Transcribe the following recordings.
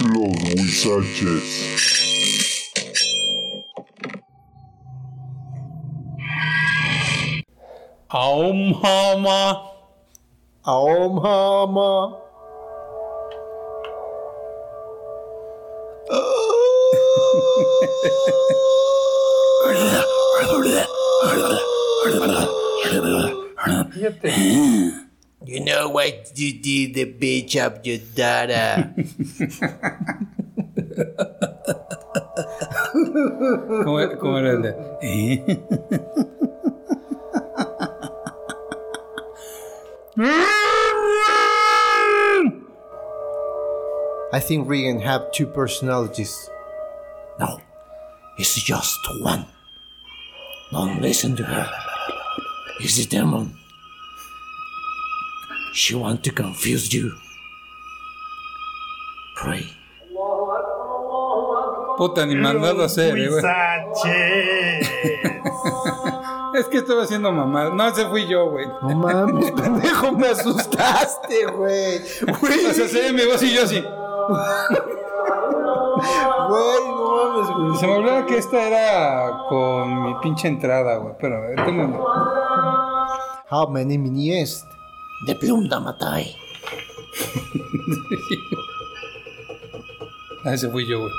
Los Huizaches. Aum Hama. Aom Hama. You know what you did, the bitch of your daughter. ¿Cómo, cómo era el de? ¿Eh? I think Regan have two personalities. No, it's just one. Don't listen to her. It's a demon. She want to confuse you. Pray. Puta, ni mandado a hacer, eh, güey. Es que estaba haciendo mamá. No, ese fui yo, güey. No mames, pendejo, me asustaste, güey. Güey, O sea, se mi voz y yo así. güey, no mames, güey. Se me olvidaba que esta era con mi pinche entrada, güey. Pero, eh, tengo- How many mini est? De plumda matai. Ah, ese fui yo, güey.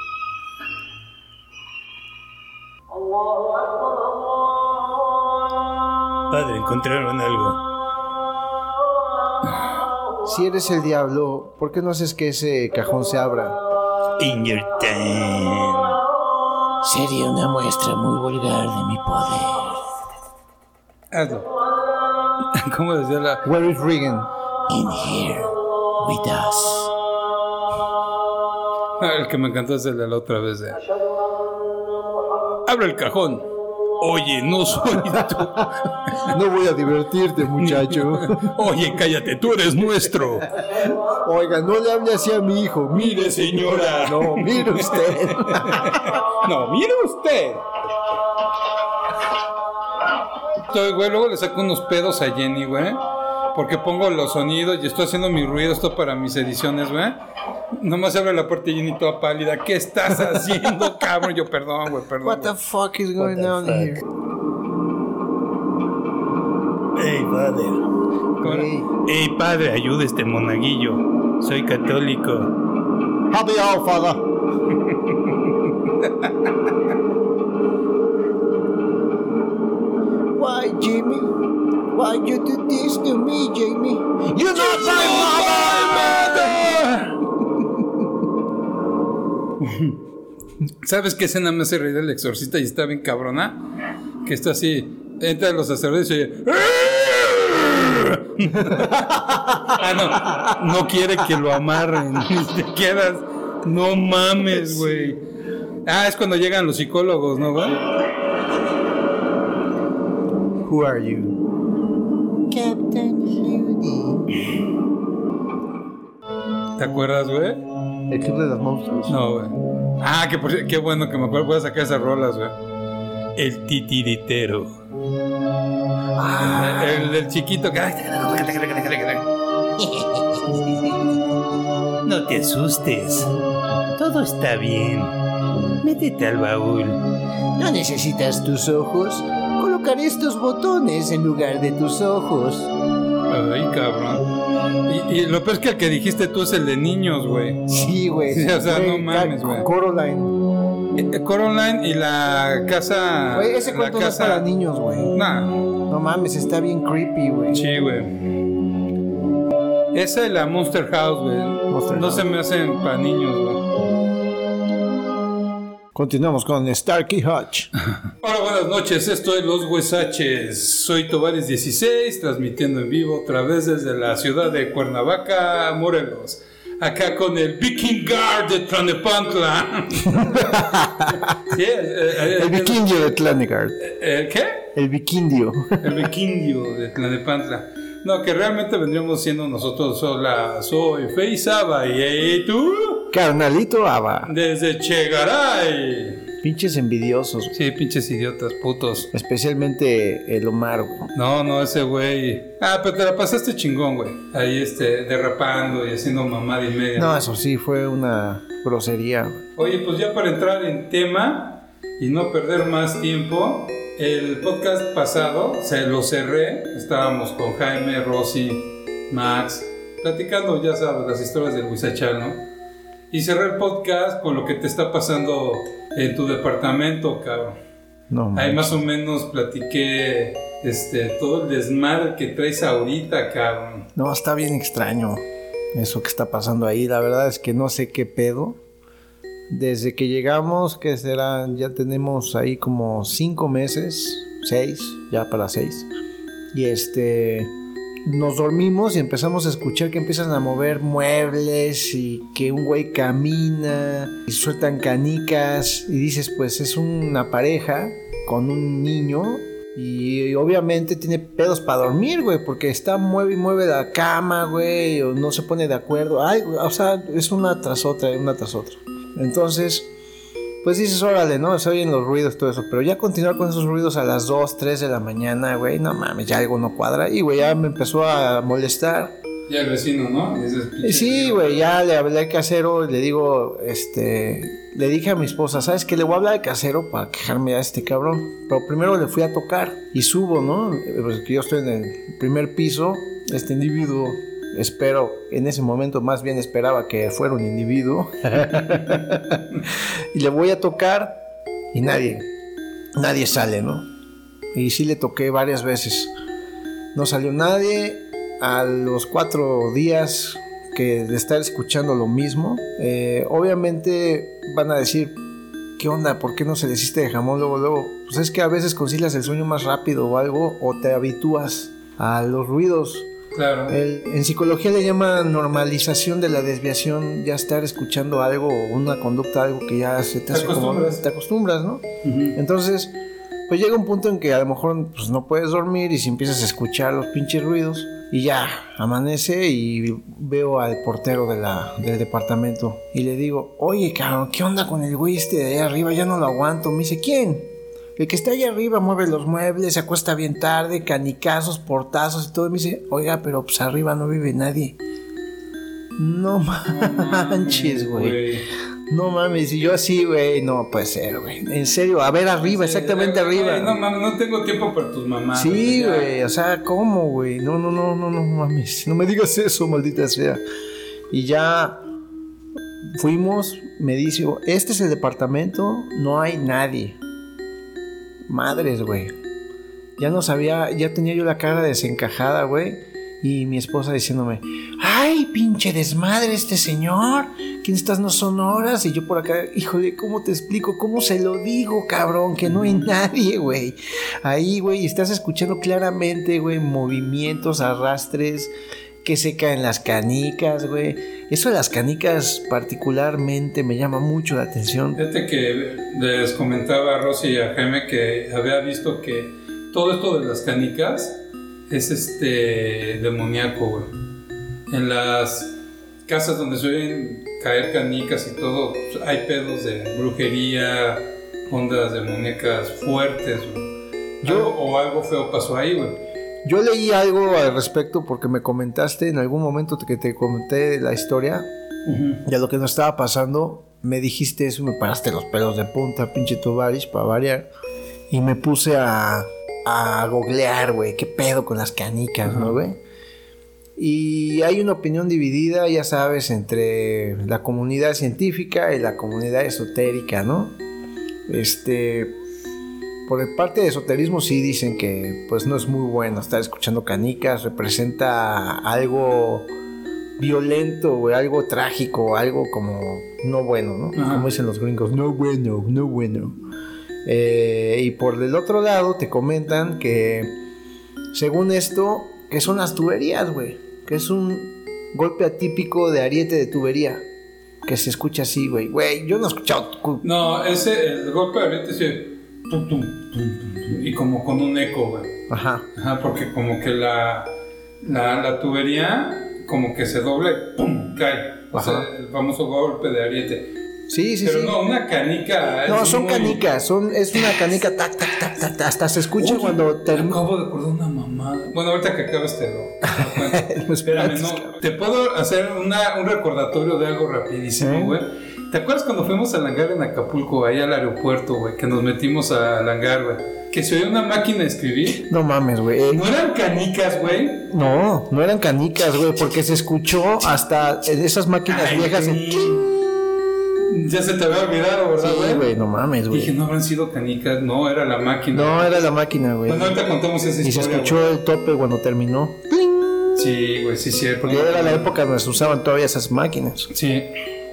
Padre, encontraron algo. Si eres el diablo, ¿por qué no haces que ese cajón se abra? In your time. Sería una muestra muy vulgar de mi poder. Hazlo. ¿Cómo decía la.? Where is Regan? In here, with us. Ah, El que me encantó es el de la otra vez. De... Abre el cajón. Oye, no soy tú. No voy a divertirte, muchacho. Oye, cállate, tú eres nuestro. Oiga, no le hable así a mi hijo. Mire, señora. No, mire usted. No, mire usted. Estoy, güey, luego le saco unos pedos a Jenny, güey. Porque pongo los sonidos y estoy haciendo mi ruido, esto para mis ediciones, güey. Nomás abre la puerta y Jenny toda pálida. ¿Qué estás haciendo, cabrón? Yo, perdón, güey, perdón. What the fuck is going on here? Hey, padre. Hey. Hey, padre, ayuda a este monaguillo. Soy católico. Happy hour, father. Why you do this to me, Jamie? You're not my ¿Sabes qué escena me hace reír el exorcista y está bien cabrona? Que está así, entra los sacerdotes y ah, no, no quiere que lo amarren. Te quedas, no mames, güey. Ah, es cuando llegan los psicólogos, ¿no, güey? Who are you? ¿Te acuerdas, güey? ¿El club de los monstruos? No, güey. Ah, que por- qué bueno que me acuerdo. Voy a sacar esas rolas, güey. El titiritero. Ah, El del chiquito que. No te asustes. Todo está bien. Métete al baúl. ¿No necesitas tus ojos? Colocaré estos botones en lugar de tus ojos. Ay, cabrón. Y, y lo peor es que el que dijiste tú es el de niños, güey. sí, güey. Sí, o sea, no mames, güey. Coraline. Eh, Coraline y la casa. Güey, ese cuento no es para niños, güey. Nah, No mames, está bien creepy, güey. sí, güey. Esa y la Monster House, güey. No House. se me hacen para niños, güey. Continuamos con Starkey Hutch. Hola, buenas noches. Esto es Los Huesaches. Soy Tovares 16, transmitiendo en vivo otra vez desde la ciudad de Cuernavaca, Morelos. Acá con el Viking Guard de Tlanepantla. sí, eh, eh, El vikingo de Tlanegard. ¿El qué? El vikingo. El vikingo de Tlanepantla. No, que realmente vendríamos siendo nosotros sola. Soy Feizaba y tú Carnalito Ava. desde Chegaray. Pinches envidiosos. Sí, pinches idiotas, putos. Especialmente el Omar, güey. No, no, ese güey. Ah, pero te la pasaste chingón, güey. Ahí, este, derrapando y haciendo mamada y media. No, eso sí, fue una grosería. güey. Oye, pues ya para entrar en tema y no perder más tiempo, el podcast pasado se lo cerré. Estábamos con Jaime, Rosy, Max, platicando, ya sabes, las historias del Huizachal, ¿no? Y cerré el podcast con lo que te está pasando en tu departamento, cabrón. No, Ahí más o menos platiqué este, todo el desmadre que traes ahorita, cabrón. No, está bien extraño eso que está pasando ahí. La verdad es que no sé qué pedo. Desde que llegamos, que será, ya tenemos ahí como cinco meses, seis, ya para seis. Y este, nos dormimos y empezamos a escuchar que empiezan a mover muebles y que un güey camina y sueltan canicas y dices, pues es una pareja con un niño y obviamente tiene pedos para dormir, güey, porque está mueve y mueve la cama, güey, o no se pone de acuerdo. Ay, o sea, es una tras otra, una tras otra. Entonces, pues dices, órale, ¿no? Se oyen los ruidos, todo eso. Pero ya continuar con esos ruidos a las 2, 3 de la mañana, güey, no mames, ya algo no cuadra. Y, güey, ya me empezó a molestar. Ya el vecino, ¿no? Y Y "Pinche sí, vecino". güey, ya le hablé al casero y le digo, este, le dije a mi esposa, ¿sabes qué? Le voy a hablar al casero para quejarme a este cabrón. Pero primero le fui a tocar y subo, ¿no? Pues que yo estoy en el primer piso, este individuo, espero, en ese momento más bien esperaba que fuera un individuo. y le voy a tocar y nadie, nadie sale, ¿no? Y sí le toqué varias veces. No salió nadie. A los cuatro días que de estar escuchando lo mismo, eh, obviamente van a decir, ¿qué onda? ¿Por qué no se desiste de jamón luego, luego? Pues es que a veces concilias el sueño más rápido o algo, o te habitúas a los ruidos. Claro. El- en psicología le llaman normalización de la desviación, ya estar escuchando algo o una conducta, algo que ya se te Te como- acostumbras. te acostumbras, ¿no? Entonces, pues llega un punto en que a lo mejor pues, no puedes dormir y si empiezas a escuchar los pinches ruidos y ya amanece y veo al portero de la, del departamento y le digo, oye cabrón, ¿qué onda con el güey este de ahí arriba? Ya no lo aguanto. Me dice, ¿quién? El que está ahí arriba mueve los muebles, se acuesta bien tarde, canicazos, portazos y todo. Me dice, oiga, pero pues arriba no vive nadie. No manches, güey. No mames, y yo así, güey, no puede ser, güey. En serio, a ver arriba, exactamente Güey, arriba. No mames, no tengo tiempo para tus mamás. sí, güey, o sea, ¿cómo, güey? No, no, no, no, no mames. No me digas eso, maldita sea. Y ya fuimos, me dice, este es el departamento, no hay nadie. Madres, güey. Ya no sabía, ya tenía yo la cara desencajada, güey. Y mi esposa diciéndome, ay, pinche desmadre este señor, que estas no son horas. Y yo por acá, híjole, ¿cómo te explico? ¿Cómo se lo digo, cabrón? Que no hay nadie, güey. Ahí, güey, estás escuchando claramente, güey, movimientos, arrastres, que se caen las canicas, güey. Eso de las canicas particularmente me llama mucho la atención. Fíjate que les comentaba a Rosy y a Jaime que había visto que todo esto de las canicas es este demoníaco, güey. En las casas donde suelen caer canicas y todo, hay pedos de brujería, ondas demoníacas fuertes, güey. Yo- o algo feo pasó ahí, güey. Yo leí algo al respecto porque me comentaste en algún momento que te comenté la historia de lo que nos estaba pasando. Me dijiste eso me paraste los pelos de punta, pinche Tubarish, para variar. Y me puse a, a googlear, güey, qué pedo con las canicas, ¿no, güey? Y hay una opinión dividida, ya sabes, entre la comunidad científica y la comunidad esotérica, ¿no? Este, por el parte de esoterismo sí dicen que pues no es muy bueno estar escuchando canicas, representa algo violento, güey, algo trágico, algo como no bueno, ¿no? Ajá. Como dicen los gringos, no bueno, no bueno. Eh, y por el otro lado te comentan que según esto, que son las tuberías, güey, que es un golpe atípico de ariete de tubería. Que se escucha así, güey. Güey, yo no he escuchado. cu- No, ese, el golpe de ariete sí, tum, y como con un eco, güey. Ajá. Ajá, porque como que la, la, la tubería como que se dobla y ¡pum! cae. O Ajá. sea, el famoso golpe de ariete. Sí, sí, Pero sí. no, una canica. No, son muy- canicas, son, es una canica, tac, tac, tac, tac, hasta se escucha Oye, cuando termina. Acabo de acordar una mamada. Bueno, ahorita que acabes te lo. Espérame, no. Te puedo hacer una, un recordatorio de algo rapidísimo, ¿Eh? Güey. ¿Te acuerdas cuando fuimos al hangar en Acapulco, ahí al aeropuerto, güey? Que nos metimos al hangar, güey. Que se oía una máquina de escribir. No mames, güey. No eran canicas, güey. No, no eran canicas, güey, porque se escuchó hasta esas máquinas Ay, viejas. sí. Ya se te había olvidado, ¿verdad, Sí, güey? güey, no mames, Dije, güey. no habrán sido canicas. No, era la máquina. No, era la máquina, güey. Bueno, ahorita contamos esa Y se historia. escuchó el tope cuando terminó. güey. Sí, güey, sí, sí. Porque era la época donde se usaban todavía esas máquinas. Sí.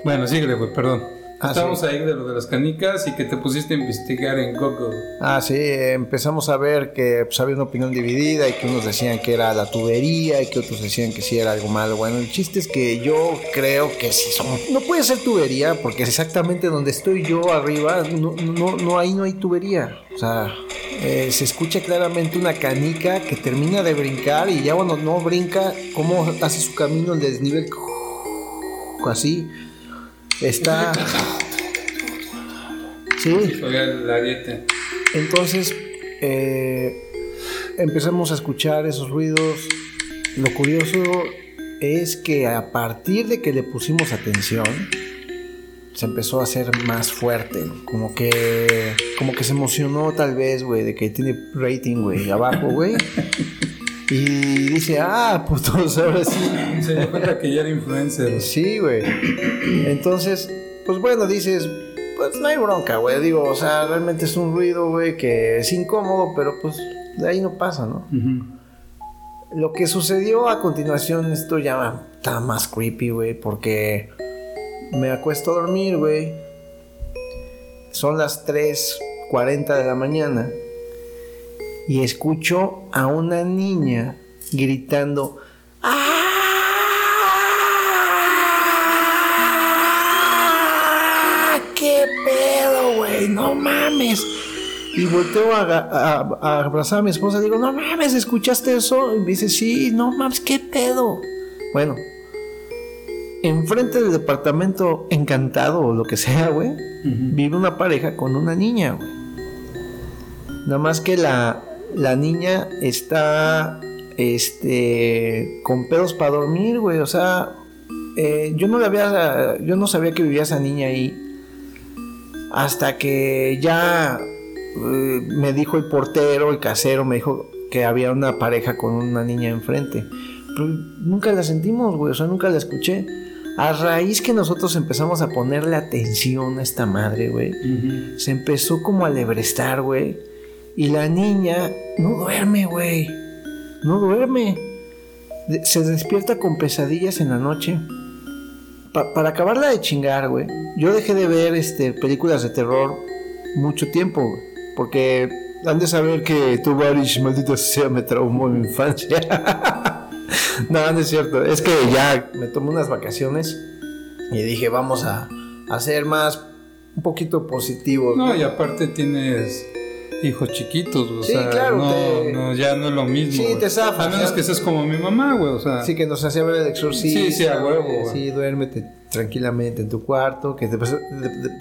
Bueno, síguele, güey, perdón. Ah, Estamos sí. ahí de lo de las canicas y que te pusiste a investigar en Google. Ah, sí, empezamos a ver que pues, había una opinión dividida y que unos decían que era la tubería y que otros decían que sí era algo malo. Bueno, el chiste es que yo creo que sí son... No puede ser tubería porque es exactamente donde estoy yo arriba, no, no, no ahí no hay tubería. O sea, eh, se escucha claramente una canica que termina de brincar y ya cuando no brinca, cómo hace su camino el desnivel. Así. Está... Sí. El ariete. Entonces eh, empezamos a escuchar esos ruidos. Lo curioso es que a partir de que le pusimos atención, se empezó a hacer más fuerte. Como que, como que se emocionó tal vez, güey, de que tiene rating, güey, abajo, güey. Y dice, ah, pues ahora sí. Se dio cuenta que ya era influencer. Sí, güey. Entonces, pues bueno, dices, pues no hay bronca, güey. Digo, o sea, realmente es un ruido, güey, que es incómodo, pero pues de ahí no pasa, ¿no? Lo que sucedió a continuación, esto ya está más creepy, güey, porque me acuesto a dormir, güey. Son las 3.40 de la mañana y escucho a una niña gritando, ¡Ah! ¡Qué pedo, güey! ¡No mames! Y volteo a, a- a abrazar a mi esposa. Digo, no mames, ¿escuchaste eso? Y me dice, sí, no mames, ¿qué pedo? Bueno, enfrente del departamento encantado o lo que sea, güey, vive una pareja con una niña, güey. Nada más que la, la niña está este con pedos para dormir, güey. O sea, eh, yo no la había, yo no sabía que vivía esa niña ahí. Hasta que ya eh, me dijo el portero, el casero, me dijo que había una pareja con una niña enfrente. Pero nunca la sentimos, güey. O sea, nunca la escuché. A raíz que nosotros empezamos a ponerle atención a esta madre, güey se empezó como a lebrestar, güey. Y la niña no duerme, güey. No duerme. Se despierta con pesadillas en la noche. Pa- para acabarla de chingar, güey. Yo dejé de ver este, películas de terror mucho tiempo, Porque han de saber que tu Barish, maldito sea, me traumó en mi infancia. no, no es cierto. Es que ya me tomé unas vacaciones y dije, vamos a, a ser más, un poquito positivos. ¿no? y aparte tienes hijos chiquitos, o Sí, sea, claro, no, te- no, ya no es lo mismo. Sí, te zafas, A menos que seas como mi mamá, güey, o sea. Sí, que nos hacía ver el exorcismo. Sí, sí, a huevo. Sí, duérmete tranquilamente en tu cuarto. Que de-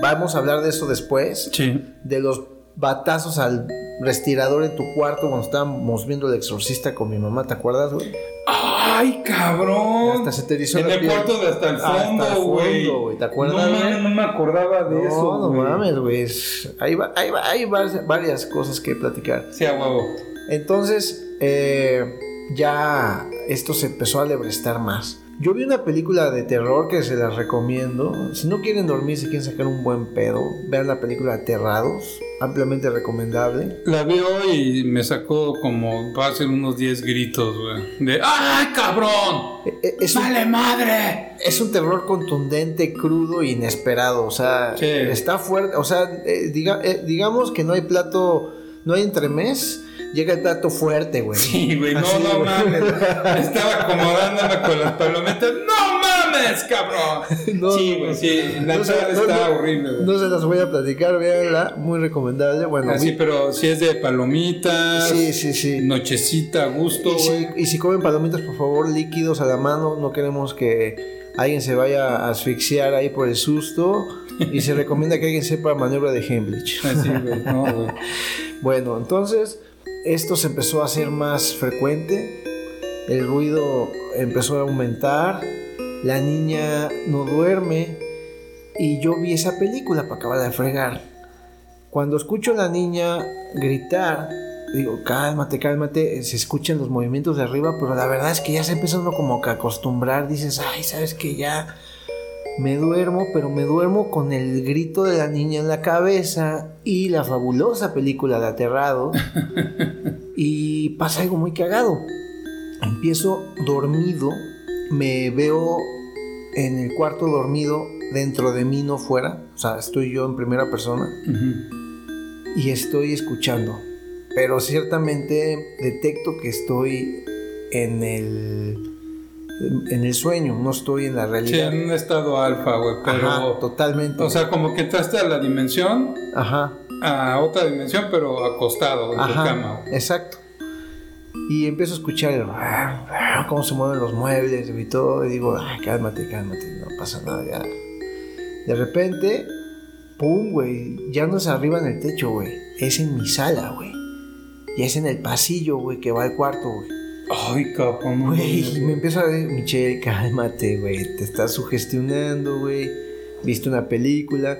vamos a hablar de eso después. Sí. De los batazos al respirador en tu cuarto cuando estábamos viendo el exorcista con mi mamá, ¿te acuerdas, güey? ¡Ay, cabrón! Hasta se te erizó En la el piel. cuarto de hasta el Hasta el fondo, güey. ¿te acuerdas, No mames, no me acordaba de no, eso, no güey. mames, güey. Hay, va- hay, va- hay varias, varias cosas que platicar. Sí, a huevo. Entonces, eh, ya esto se empezó a lebrestar más. Yo vi una película de terror que se las recomiendo. Si no quieren dormir, si quieren sacar un buen pedo, vean la película Aterrados. Ampliamente recomendable. La vi hoy y me sacó como fácil unos 10 gritos, güey. De ¡Ay, cabrón! Eh, eh, Es un, ¡Vale madre! es un terror contundente, crudo e inesperado. O sea, Sí. está fuerte. O sea, eh, diga- eh, digamos que no hay plato, no hay entremés. Llega el plato fuerte, güey. Sí, güey, no, Así, no güey. mames. Estaba acomodándome con las palomitas. ¡No mames, cabrón! No, sí, güey, sí. La no se- entrada está no, horrible, güey. No se las voy a platicar, véanla, muy recomendable. Bueno, Así, vi- pero si es de palomitas. sí, sí, sí. Nochecita, a gusto, Y si, y si comen palomitas, por favor, líquidos a la mano. No queremos que alguien se vaya a asfixiar ahí por el susto y se recomienda que alguien sepa maniobra de Heimlich. Así, güey. No, güey. Bueno, entonces esto se empezó a hacer más frecuente, el ruido empezó a aumentar, la niña no duerme y yo vi esa película para acabar de fregar. Cuando escucho a la niña gritar, digo, cálmate, cálmate, se escuchan los movimientos de arriba, pero la verdad es que ya se empieza uno como que a acostumbrar, dices, ay, sabes que ya me duermo, pero me duermo con el grito de la niña en la cabeza y la fabulosa película de Aterrado. y pasa algo muy cagado. Empiezo dormido, me veo en el cuarto dormido, dentro de mí, no fuera. O sea, estoy yo en primera persona y estoy escuchando. Pero ciertamente detecto que estoy en el en el sueño, no estoy en la Sí, realidad. en un estado alfa, güey, pero... Ajá, totalmente. O sea, como que entraste a la dimensión, Ajá, a otra dimensión, pero acostado en tu ajá, cama. güey. exacto. Y empiezo a escuchar el cómo se mueven los muebles y todo. Y digo, Ay, cálmate, cálmate, no pasa nada ya. De repente, pum, güey, ya no es arriba en el techo, güey. Es en mi sala, güey. Y es en el pasillo, güey, que va al cuarto, güey. Ay, cabrón. Güey, me empiezo a ver, Michelle, cálmate, güey. Te estás sugestionando, güey. Viste una película.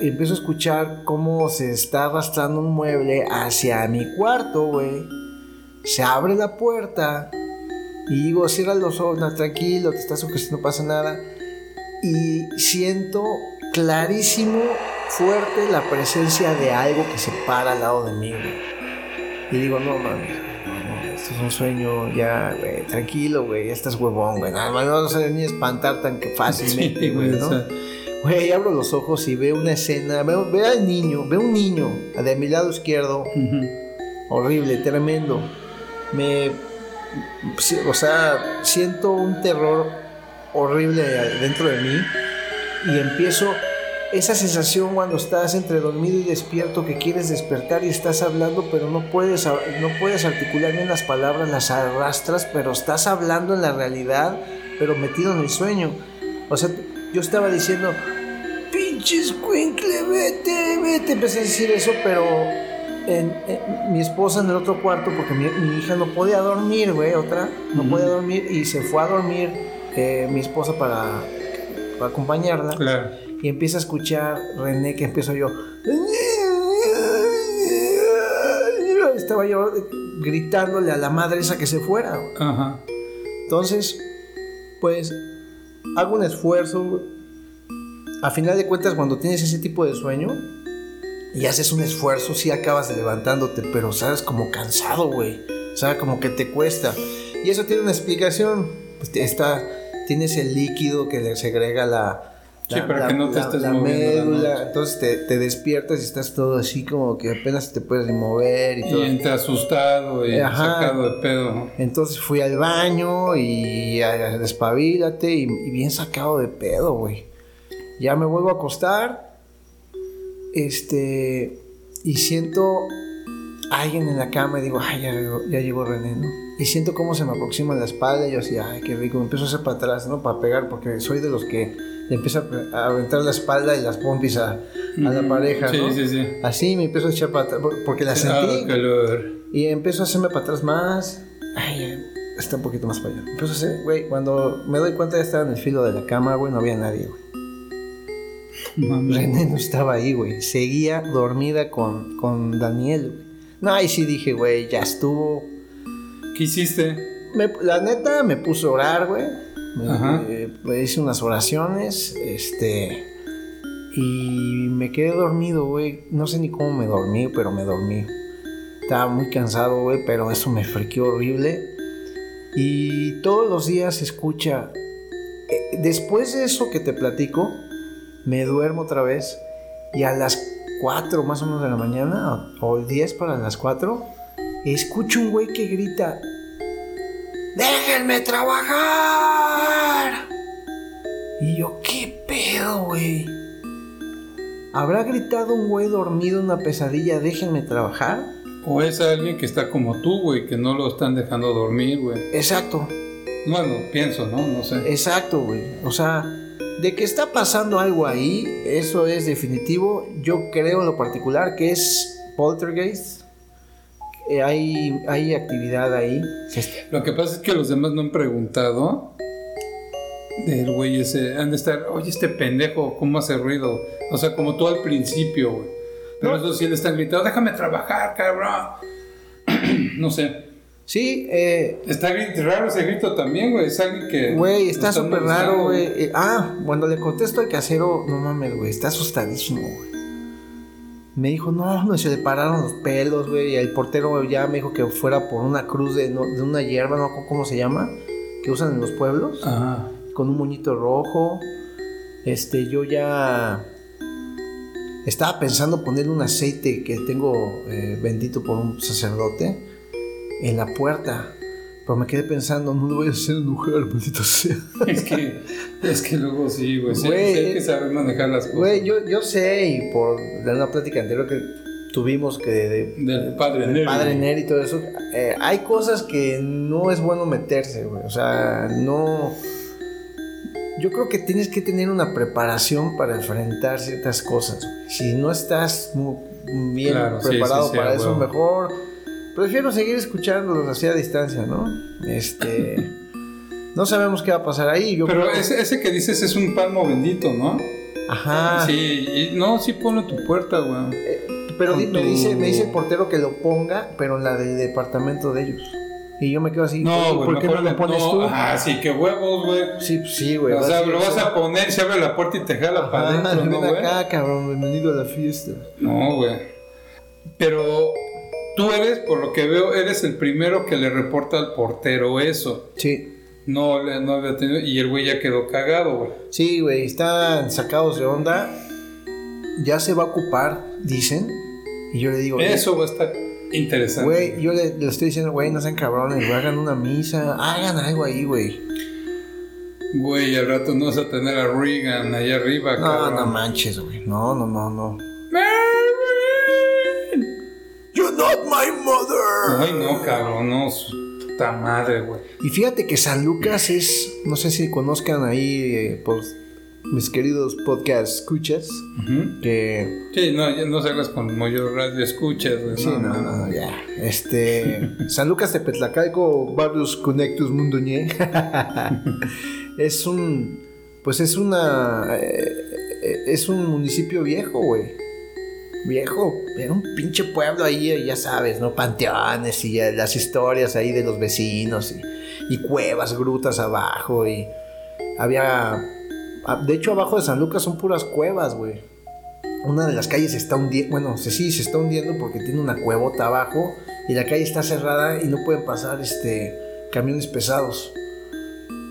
Y empiezo a escuchar cómo se está arrastrando un mueble hacia mi cuarto, güey. Se abre la puerta. Y digo, cierra los ojos, tranquilo, te estás sugestionando, no pasa nada. Y siento clarísimo, fuerte la presencia de algo que se para al lado de mí, güey. Y digo, no mames, esto es un sueño, ya, güey, tranquilo, güey, ya estás huevón, güey. Nada más no se ni espantar tan que fácilmente, Sí, güey, güey, ¿no? Güey, abro los ojos y veo una escena, veo, veo al niño, veo un niño de mi lado izquierdo, horrible, tremendo. Me, sí, o sea, siento un terror horrible dentro de mí y empiezo esa sensación cuando estás entre dormido y despierto que quieres despertar y estás hablando pero no puedes no puedes articular bien las palabras, las arrastras, pero estás hablando en la realidad, pero metido en el sueño. O sea, yo estaba diciendo, pinches cuincle, vete, vete. Empecé a decir eso, pero en, en- mi esposa en el otro cuarto, porque mi, mi hija no podía dormir, güey, otra, no podía dormir y se fue a dormir eh, mi esposa para, para acompañarla. Claro. Y empieza a escuchar René, que empiezo yo. Estaba yo gritándole a la madre esa que se fuera. Ajá. Entonces, pues, hago un esfuerzo. A final de cuentas, cuando tienes ese tipo de sueño y haces un esfuerzo, sí acabas levantándote, pero sabes como cansado, güey. O sea, como que te cuesta. Y eso tiene una explicación. Pues está, tienes el líquido que le segrega la. Sí, para que no te estés moviendo la médula. noche. Entonces te, te despiertas y estás todo así como que apenas te puedes mover y Y todo. entra asustado y Ajá. sacado de pedo. Entonces fui al baño y a- despabilate y, y bien sacado de pedo, güey. Ya me vuelvo a acostar. Este. Y siento alguien en la cama y digo, ay, ya ya llegó René, ¿no? Y siento cómo se me aproxima la espalda y yo así, ay, qué rico. Me empiezo a hacer para atrás, ¿no? Para pegar, porque soy de los que le empieza a aventar la espalda y las pompis a, a la pareja, Sí, ¿no? sí, sí. Así me empiezo a echar para atrás, por- porque la Ah, sentí. calor. Y empiezo a hacerme para atrás más. Ay, está un poquito más para allá. Empiezo a hacer, güey, cuando me doy cuenta ya estaba en el filo de la cama, güey, no había nadie, güey. Mami. René no estaba ahí, güey. Seguía dormida con, con Daniel, güey. No, ahí sí dije, güey, ya estuvo. ¿Qué hiciste? Me- la neta me puse a orar, güey. Eh, hice unas oraciones, este. Y me quedé dormido, güey. No sé ni cómo me dormí, pero me dormí. Estaba muy cansado, güey, pero eso me friqueó horrible. Y todos los días escucha. eh, después de eso que te platico, me duermo otra vez. Y a las 4 más o menos de la mañana, o 10 para las 4, escucho un güey que grita: ¡Déjenme trabajar! Y yo, ¿qué pedo, güey? ¿Habrá gritado un güey dormido en una pesadilla, déjenme trabajar? O es alguien que está como tú, güey, que no lo están dejando dormir, güey. Exacto. Bueno, pienso, ¿no? No sé. Exacto, güey. O sea, de que está pasando algo ahí, eso es definitivo. Yo creo en lo particular que es poltergeist. Eh, hay, hay actividad ahí. Lo que pasa es que los demás no han preguntado del güey ese. Han de estar, oye, este pendejo, ¿cómo hace ruido? O sea, como tú al principio, güey. Pero eso sí le están gritando, déjame trabajar, cabrón. no sé. Sí, eh, Está raro ese grito también, güey. Es alguien que. güey, está súper raro, güey. Eh, ah, cuando le contesto al casero, no mames, güey, está asustadísimo, güey. Me dijo, no, no, se le pararon los pelos, güey. Y el portero ya me dijo que fuera por una cruz de, no- de una hierba, no me cómo se llama, que usan en los pueblos. Ajá. con un moñito rojo. Este, yo ya estaba pensando ponerle un aceite que tengo eh, bendito por un sacerdote en la puerta. Pero me quedé pensando, no lo voy a hacer enojar, maldito sea. Es que, es que luego sí, güey. Sí, Güey, hay que saber manejar las cosas. Güey, yo, yo sé, y por la plática anterior que tuvimos que de, Del padre del Neri. padre Neri y todo eso, eh, hay cosas que no es bueno meterse, güey. O sea, no. Yo creo que tienes que tener una preparación para enfrentar ciertas cosas. Si no estás muy bien Claro, preparado sí, sí, para eso, mejor prefiero seguir escuchándolos así a distancia, ¿no? Este. no sabemos qué va a pasar ahí. Yo Pero creo- ese, ese que dices es un palmo bendito, ¿no? Ajá. Sí, y no, sí ponlo en tu puerta, güey. Pero Con di- me, dice, me dice el portero que lo ponga, pero en la del departamento de ellos. Y yo me quedo así, No, ¿por- güey, ¿por qué no lo pones no, tú? Ah, sí, qué huevos, güey. Sí, pues sí, güey. O sea, lo vas a poner, se abre la puerta y te jala para ajá, adentro, ¿no, ven güey? acá, cabrón, bienvenido a la fiesta. No, güey. Pero tú eres, por lo que veo, eres el primero que le reporta al portero eso. Sí, No, le- no había tenido. Y el güey ya quedó cagado, güey. sí, güey, están sacados de onda. Ya se va a ocupar, dicen. Y yo le digo, Eso va a estar interesante. güey, yo le, le estoy diciendo, güey, no sean cabrones, güey, hagan una misa, hagan algo ahí, güey. Güey, al rato no vas a tener a Reagan allá arriba, No, cabrón. no manches, güey. No, no, no, no. You're not my mother. Ay, no, cabrón, no, su puta madre, güey. Y fíjate que San Lucas es, no sé si conozcan ahí, eh, pues, mis queridos podcast escuchas, que... Sí, no, ya no salgas con Moyo Radio Escuchas, güey. Sí, no, no, no, ya. Este, San Lucas de Petlacalco, Barrios Conectus Mundoñé. es un, pues es una, eh, eh, es un municipio viejo, güey. Viejo, era un pinche pueblo ahí, ya sabes, ¿no? Panteones y eh, las historias ahí de los vecinos y, y cuevas, grutas abajo y había... De hecho, abajo de San Lucas son puras cuevas, güey. Una de las calles se está hundiendo, bueno, sí, se está hundiendo porque tiene una cuevota abajo y la calle está cerrada y no pueden pasar este camiones pesados.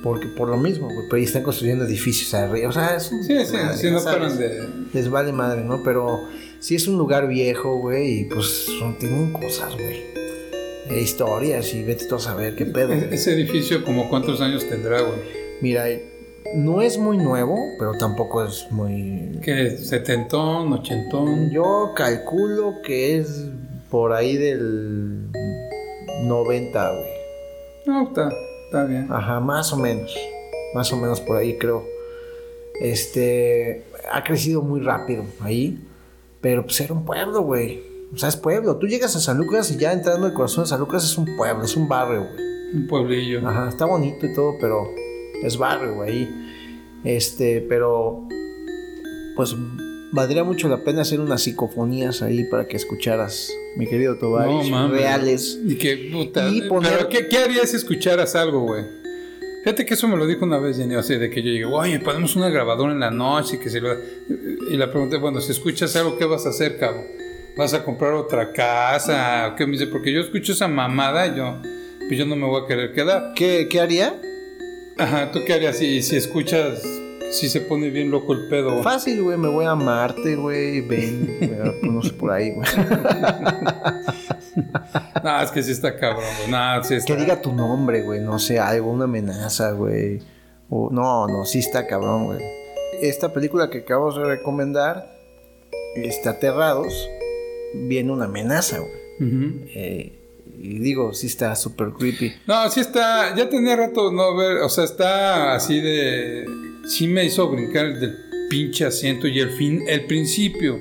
Porque por lo mismo, güey, pero ahí están construyendo edificios arriba. O sea, es un Sí, sí, madre, sí, no paran de. Les vale madre, ¿no? Pero sí es un lugar viejo, güey, y pues son, tienen cosas, güey. Eh, historias y vete tú a saber qué pedo. E- Ese edificio, como cuántos años tendrá, güey? Mira, no es muy nuevo, pero tampoco es muy... ¿Qué? ¿Setentón, ochentón? Yo calculo que es por ahí del 90, güey. No, está, está bien. Ajá, más o menos. Más o menos por ahí creo. Este ha crecido muy rápido ahí. Pero pues era un pueblo, güey. O sea, es pueblo. Tú llegas a San Lucas y ya entrando al corazón de San Lucas es un pueblo, es un barrio, güey. Un pueblillo. Ajá, está bonito y todo, pero es barrio, güey. Este, pero pues valdría mucho la pena hacer unas psicofonías ahí para que escucharas, mi querido Tobaris, mames. reales. Y que, puta. Y poner- Pero, ¿qué, ¿qué harías si escucharas algo, güey? Fíjate que eso me lo dijo una vez Jenny, así de que yo llegué, oye, ponemos una grabadora en la noche y que se lo... Y le pregunté, bueno, si escuchas algo, ¿qué vas a hacer, cabrón? ¿Vas a comprar otra casa? ¿O ¿Qué me dice? Porque yo escucho esa mamada y yo, pues yo no me voy a querer quedar. ¿Qué, qué haría? Ajá, ¿tú qué harías si, si escuchas, si se pone bien loco el pedo? Fácil, güey, me voy a Marte, güey, ven, güey, pues, no sé por ahí, güey. No, es que sí está cabrón, güey. No, sí está... Que diga tu nombre, güey, no sé, algo, una amenaza, güey. O, no, no, sí está cabrón, güey. Esta película que acabamos de recomendar, está Aterrados, viene una amenaza, güey. Ujú. Eh, Y digo, sí está súper creepy. No, sí está. Ya tenía rato no ver. O sea, está así de. Sí me hizo brincar del pinche asiento y el fin, el principio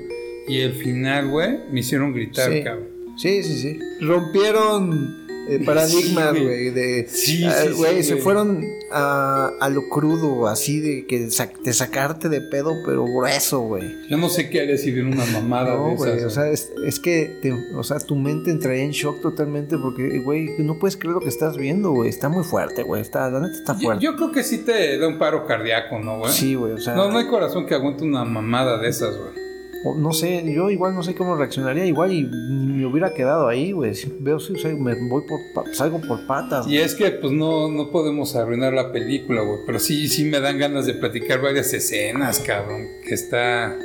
y el final, güey, me hicieron gritar, Sí. cabrón. Sí, sí, sí. Rompieron eh, paradigmas, Sí, güey. güey. de, Sí, ah, sí, sí, güey, se fueron a, a lo crudo, así de que de sacarte de pedo, pero grueso, güey. Yo no sé qué haría si viera una mamada No, de güey, o sea, es, es que, te- o sea, tu mente entraría en shock totalmente porque, güey, no puedes creer lo que estás viendo, güey. Está muy fuerte, güey. Está, la neta está yo, fuerte. yo creo que sí te da un paro cardíaco, ¿no, güey? sí, güey, o sea, No, no hay corazón que aguante una mamada de esas, güey. No sé, yo igual no sé cómo reaccionaría, igual y ni me hubiera quedado ahí, güey. Veo, si me voy por, salgo por patas. Y es que, pues, no, no podemos arruinar la película, güey. Pero sí, sí me dan ganas de platicar varias escenas, cabrón. Que está...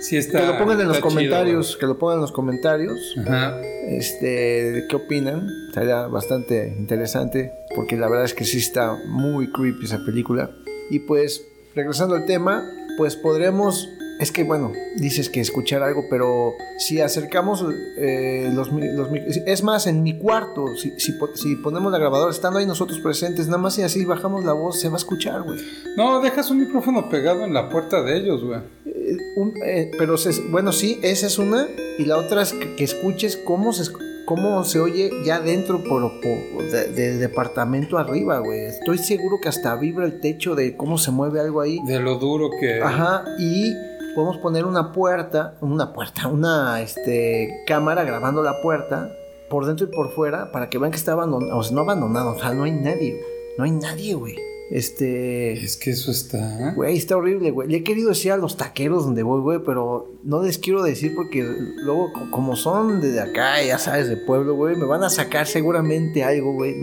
Sí está... que lo pongan en los chido, comentarios, que lo pongan en los comentarios. Ajá. este, qué opinan. Estaría bastante interesante porque la verdad es que sí está muy creepy esa película. Y pues, regresando al tema, pues podremos... Es que bueno, dices que escuchar algo, pero si acercamos eh, los, los Es más, en mi cuarto, si, si, si ponemos la grabadora estando ahí nosotros presentes, nada más y así bajamos la voz, se va a escuchar, güey. No, dejas un micrófono pegado en la puerta de ellos, güey. Eh, un- eh, pero se- bueno, sí, esa es una. Y la otra es que, que escuches cómo se, cómo se oye ya dentro por, por- de- del departamento arriba, güey. Estoy seguro que hasta vibra el techo de cómo se mueve algo ahí. De lo duro que... Ajá, y podemos poner una puerta, una puerta, una este, cámara grabando la puerta por dentro y por fuera para que vean que está abandonado, o sea, no abandonado, o sea, no hay nadie, no hay nadie, güey. Este, Es que eso está... Güey, está horrible, güey. Le he querido decir a los taqueros donde voy, güey, pero no les quiero decir porque luego, co- como son de acá, ya sabes, de pueblo, güey, me van a sacar seguramente algo, güey.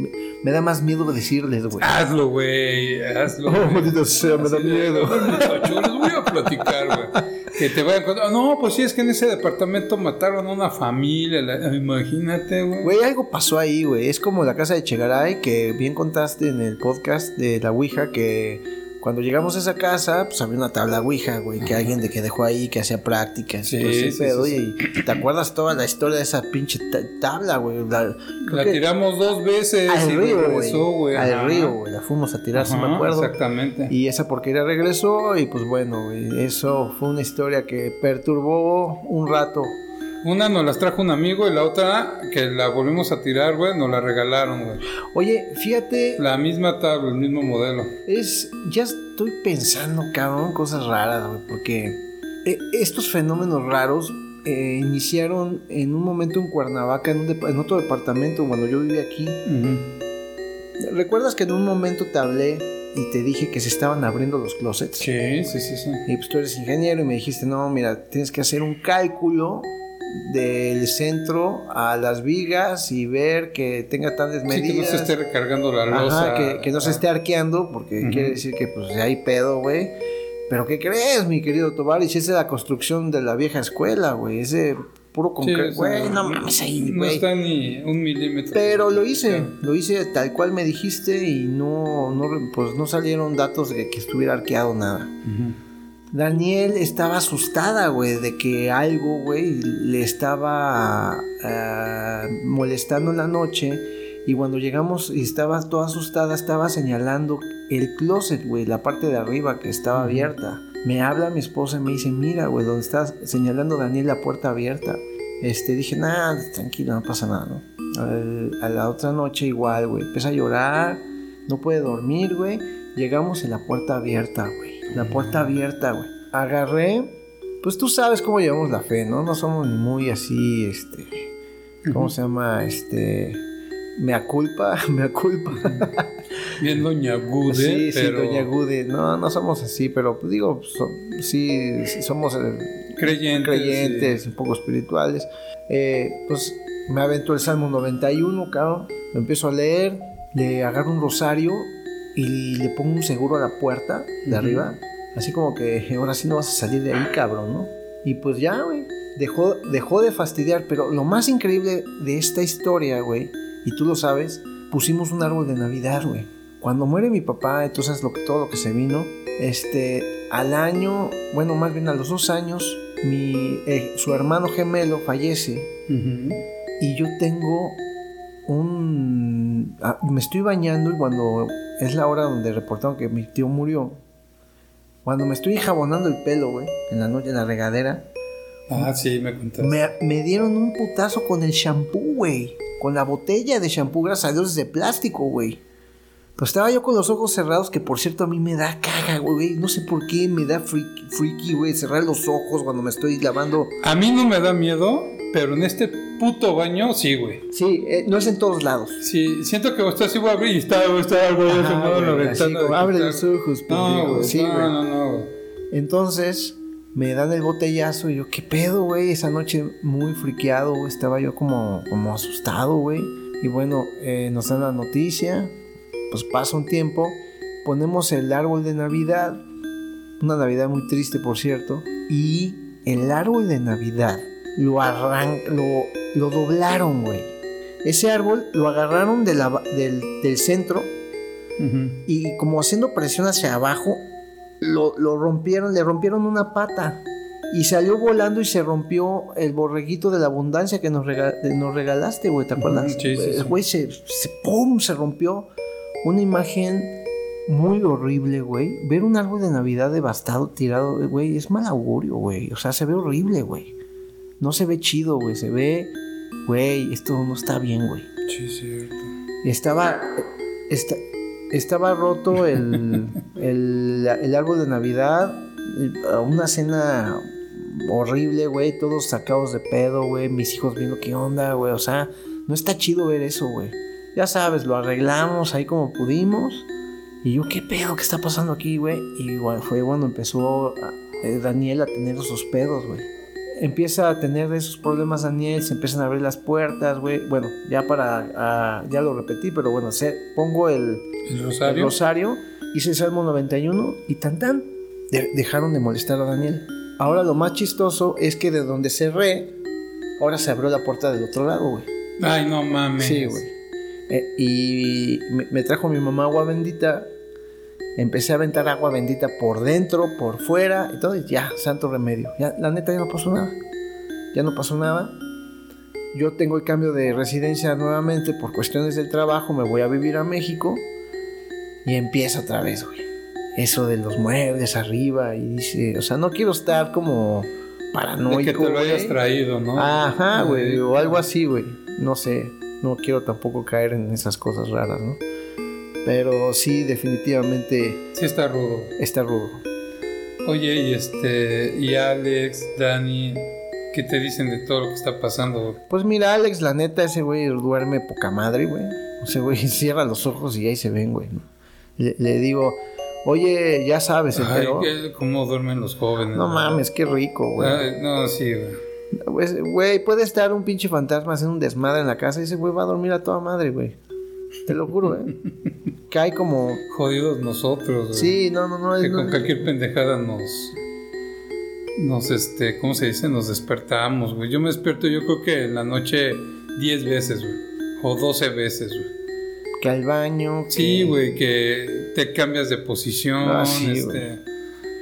Me, da más miedo decirles, güey. Hazlo, güey. Hazlo. Oh, güey. maldita sea, me da miedo. "Ay, muchacho, les voy a platicar, güey. Que te vayan. No, pues sí, es que en ese departamento mataron a una familia. la- Imagínate, güey. Güey, algo pasó ahí, güey. Es como la casa de Chegaray que bien contaste en el podcast de la Ouija que cuando llegamos a esa casa, pues había una tabla Ouija, güey, que alguien de que dejó ahí, que hacía prácticas Sí, sí, pedo. sí, Y te acuerdas toda la historia de esa pinche ta- tabla, güey. La, tiramos dos veces y al río, regresó, güey. Al río, güey. La fuimos a tirar, si Ajá, me acuerdo. Exactamente. Y esa porquería regresó y pues bueno, güey, eso fue una historia que perturbó un rato. Una nos las trajo un amigo y la otra que la volvimos a tirar, güey, nos la regalaron, güey. Oye, fíjate, La misma tabla, el mismo modelo. es ya estoy pensando, cabrón, cosas raras, güey, porque eh, estos fenómenos raros eh, iniciaron en un momento en Cuernavaca, en, un depa- en otro departamento, cuando yo vivía aquí. ¿Recuerdas que en un momento te hablé y te dije que se estaban abriendo los closets? Sí, sí, sí, sí. Y pues tú eres ingeniero y me dijiste, no, mira, tienes que hacer un cálculo del centro a las vigas y ver que tenga tales Sí, que no medidas. se esté recargando la Ajá, losa. que, que no se esté arqueando, porque quiere decir que pues hay pedo, güey. Pero ¿qué crees, mi querido Tovarich? Esa es la construcción de la vieja escuela, güey. Ese puro concreto. Güey, no mames ahí, No está ni un milímetro. Pero lo hice, lo hice tal cual me dijiste y no, no pues no salieron datos de que estuviera arqueado nada. Daniel estaba asustada, güey, de que algo, güey, le estaba ah, molestando en la noche. Y cuando llegamos y estaba toda asustada, estaba señalando el closet, güey, la parte de arriba que estaba abierta. Me habla mi esposa y me dice, mira, güey, donde está señalando Daniel la puerta abierta. Este, dije, nada, tranquilo, no pasa nada, ¿no? Al- a la otra noche igual, güey, empieza a llorar, no puede dormir, güey. Llegamos en la puerta abierta, güey. La puerta abierta, güey. Agarré, pues tú sabes cómo llevamos la fe, ¿no? No somos ni muy así, este, ¿cómo se llama? Este, mea culpa, mea culpa. Bien Doña Gude, sí, sí, doña Gude. No, no somos así, pero pues, digo, so- sí, sí somos eh, creyentes. creyentes, un poco espirituales. Eh, pues me aventó el Salmo 91, cabrón. Lo empiezo a leer, le agarro un rosario y le pongo un seguro a la puerta de arriba. Así como que ahora sí no vas a salir de ahí, cabrón, ¿no? Y pues ya, güey. Dejó, dejó de fastidiar, pero lo más increíble de esta historia, güey, y tú lo sabes, pusimos un árbol de Navidad, güey. Cuando muere mi papá, entonces lo que, todo lo que se vino, este, al año, bueno, más bien a los dos años, mi, eh, su hermano gemelo fallece y yo tengo un... ah, me estoy bañando y cuando es la hora donde reportaron que mi tío murió, cuando me estoy enjabonando el pelo, güey, en la noche en la regadera, Ah, sí, me contaste. me, me dieron un putazo con el shampoo, güey. Con la botella de shampoo, gracias a Dios, es de plástico, güey. Pues estaba yo con los ojos cerrados, que por cierto a mí me da caga, güey. No sé por qué me da freaky, freaky, güey, cerrar los ojos cuando me estoy lavando. A mí no me da miedo, pero en este puto baño sí, güey. Sí, eh, no es en todos lados. Sí, siento que usted así va a abrir y está, está algo en la ventana. de abre los ojos, No, güey, Sí, no, güey. no, no, güey. Entonces me dan el botellazo y yo, ¿qué pedo, güey? Esa noche muy friqueado, güey. Estaba yo como, como asustado, güey. Y bueno, eh, nos dan la noticia. Pues pasa un tiempo. Ponemos el árbol de Navidad. Una Navidad muy triste, por cierto. Y el árbol de Navidad lo arran lo, lo doblaron, güey. Ese árbol lo agarraron de la ba- del, del centro y como haciendo presión hacia abajo, lo, lo rompieron, le rompieron una pata. Y salió volando y se rompió el borreguito de la abundancia que nos, rega- nos regalaste, güey, ¿te acuerdas? Ujú, sí, sí, sí. Eh, Güey, se, se, ¡pum! se rompió. Una imagen muy horrible, güey. Ver un árbol de Navidad devastado, tirado, güey, es mal augurio, güey. O sea, se ve horrible, güey. No se ve chido, güey. Se ve, güey, esto no está bien, güey. Sí, cierto. Estaba. esta- estaba roto el, el, el árbol de Navidad. eh, Una cena horrible, güey. Todos sacados de pedo, güey. Mis hijos viendo qué onda, güey. O sea, no está chido ver eso, güey. Ya sabes, lo arreglamos ahí como pudimos. Y yo, ¿qué pedo? ¿Qué está pasando aquí, güey? Y bueno, fue cuando empezó a- eh, Daniel a tener esos pedos, güey empieza a tener esos problemas Daniel, se empiezan a abrir las puertas, güey. Bueno, ya para, ya lo repetí, pero bueno, se, pongo el, ¿El el rosario? rosario, hice el Salmo 91 y tan tan, de- dejaron de molestar a Daniel. Ahora lo más chistoso es que de donde cerré, ahora se abrió la puerta del otro lado, güey. Ay, no mames. Sí, güey. Eh, y me, me trajo mi mamá agua bendita. Empecé a aventar agua bendita por dentro, por fuera y todo. Y ya, santo remedio. Ya, la neta ya no pasó nada. Ya no pasó nada. Yo tengo el cambio de residencia nuevamente por cuestiones del trabajo. Me voy a vivir a México. Y empieza otra vez, güey. Eso de los muebles arriba. Y dice, o sea, no quiero estar como paranoico. De que te lo hayas traído, ¿no? Ajá, güey, o algo así, güey. No sé, no quiero tampoco caer en esas cosas raras, ¿no? Pero sí, definitivamente Sí está rudo. está rudo. Oye, y este, y Alex, Dani, ¿qué te dicen de todo lo que está pasando? güey? Pues mira, Alex, la neta, ese güey duerme poca madre, güey. Ese güey cierra los ojos y ahí se ven, güey. ¿no? Le, le digo, oye, ya sabes, el Ay, pedo. ¿qué- ¿cómo duermen los jóvenes? No mames, qué rico, güey. Ay, no, sí, güey. Pues, Güey, puede estar un pinche fantasma haciendo un desmadre en la casa y ese güey va a dormir a toda madre, güey. Te lo juro, ¿eh? Cae como... Jodidos nosotros, güey. Sí, no, no, no. Que no- con cualquier pendejada nos. Nos, este, ¿cómo se dice? Nos despertamos, güey. Yo me despierto, yo creo que en la noche 10 veces, güey. O 12 veces, güey. que al baño. Sí, que- güey, que te cambias de posición, Ah, sí, este,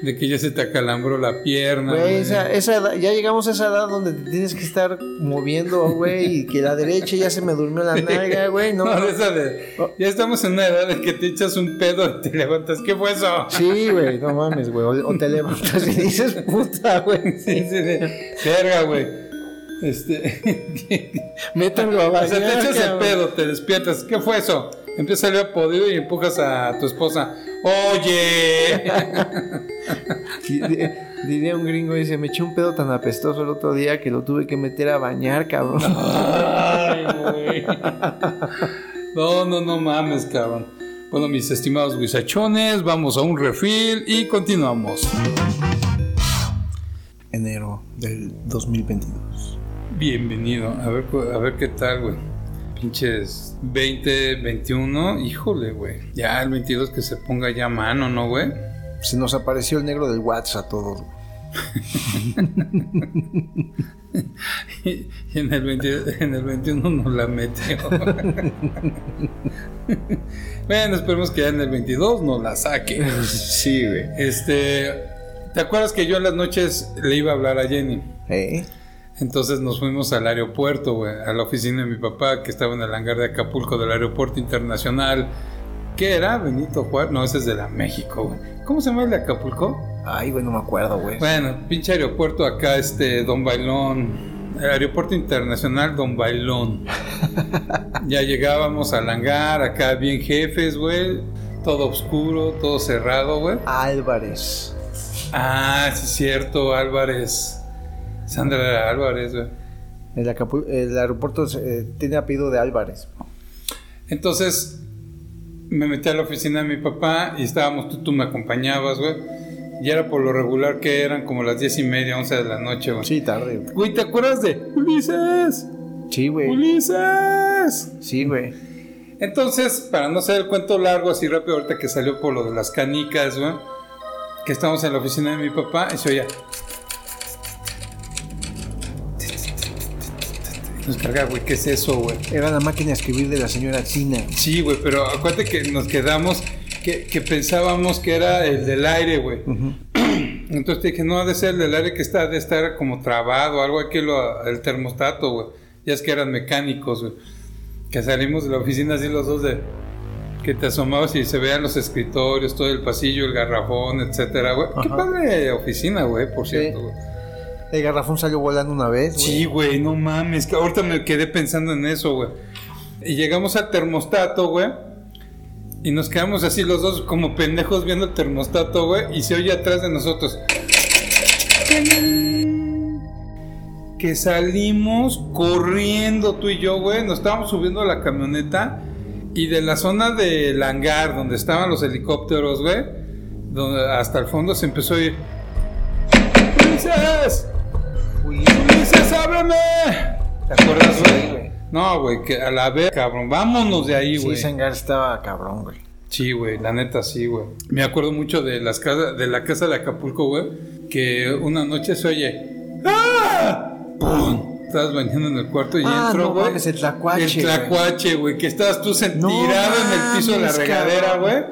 de que ya se te acalambró la pierna. Güey, güey. esa, esa edad- ya llegamos a esa edad donde te tienes que estar moviendo, güey, y que la derecha ya se me durmió la nalga, güey, no. No, esa de. Ya estamos en una edad de que te echas un pedo y te levantas. ¿Qué fue eso? Sí, güey, no mames, güey. O, o te levantas y dices, puta, güey. Sí, sí, de. Verga, güey. Este. Métanlo a O bañar. sea, te echas el pedo, te despiertas. ¿Qué fue eso? Empieza a salir a podido y empujas a tu esposa. ¡Oye! Di- di- Diría un gringo, dice, me eché un pedo tan apestoso el otro día que lo tuve que meter a bañar, cabrón. Ay, güey. No, no, no mames, cabrón. Bueno, mis estimados guisachones, vamos a un refill y continuamos. Enero del 2022. Bienvenido. A ver, a ver qué tal, güey. Pinches 20, 21. Híjole, güey. Ya el 22 que se ponga ya a mano, ¿no, güey? Se nos apareció el negro del WhatsApp a todos. Y en el, 20 en el 21 nos la metió. bueno, esperemos que ya en el 22 nos la saque. Sí, güey. Este, ¿te acuerdas que yo en las noches le iba a hablar a Jenny? ¿Eh? Entonces nos fuimos al aeropuerto, güey, a la oficina de mi papá, que estaba en el hangar de Acapulco del aeropuerto internacional. ¿Qué era? Benito Juárez. No, ese es de la México, güey. ¿Cómo se llama el de Acapulco? Ay, güey, no me acuerdo, güey. Bueno, pinche aeropuerto acá, este, Don Bailón. El aeropuerto internacional Don Bailón. ya llegábamos al hangar, acá bien jefes, güey. Todo oscuro, todo cerrado, güey. Álvarez. Ah, sí, es cierto, Álvarez. Sandra Álvarez, güey. El, el aeropuerto eh, tiene apellido de Álvarez. Entonces me metí a la oficina de mi papá y estábamos, tú, tú me acompañabas, güey. Y era por lo regular que eran como las diez y media, once de la noche, güey. Sí, tarde. güey. Güey, ¿te acuerdas de Ulises? Sí, güey. Ulises. Sí, güey. Entonces, para no hacer el cuento largo, así rápido, ahorita que salió por lo de las canicas, güey, que estamos en la oficina de mi papá y se oía. Nos carga, güey, ¿qué es eso, güey? Era la máquina de escribir de la señora China. Sí, güey, pero acuérdate que nos quedamos, que, que pensábamos que era el del aire, güey. Entonces te dije, no, ha de ser el del aire que está, de estar como trabado, algo aquí, lo, el termostato, güey. Ya es que eran mecánicos, güey. Que salimos de la oficina así los dos de... Que te asomabas y se veían los escritorios, todo el pasillo, el garrafón, etcétera, güey. Qué padre oficina, güey, por cierto, güey. El garrafón salió volando una vez. Sí, güey, no mames. que ahorita me quedé pensando en eso, güey. Y llegamos al termostato, güey. Y nos quedamos así los dos como pendejos viendo el termostato, güey. Y se oye atrás de nosotros. Que salimos corriendo tú y yo, güey. Nos estábamos subiendo a la camioneta. Y de la zona del hangar donde estaban los helicópteros, güey. Hasta el fondo se empezó a ir. Uy, ¡Ulises, ábreme! ¿Te acuerdas, Sí, güey? güey. No, güey, que a la vez, cabrón. Vámonos de ahí, Sí, güey. ese hangar estaba cabrón, güey. Sí, güey, la neta sí, güey. Me acuerdo mucho de las casas, de la casa de Acapulco, güey, que una noche se oye ¡Ah! ¡Pum! Estabas bañando en el cuarto y Ah, entró, no güey. mames, el tlacuache, El tlacuache, güey, que estabas tú No tirado en el piso de la regadera, güey.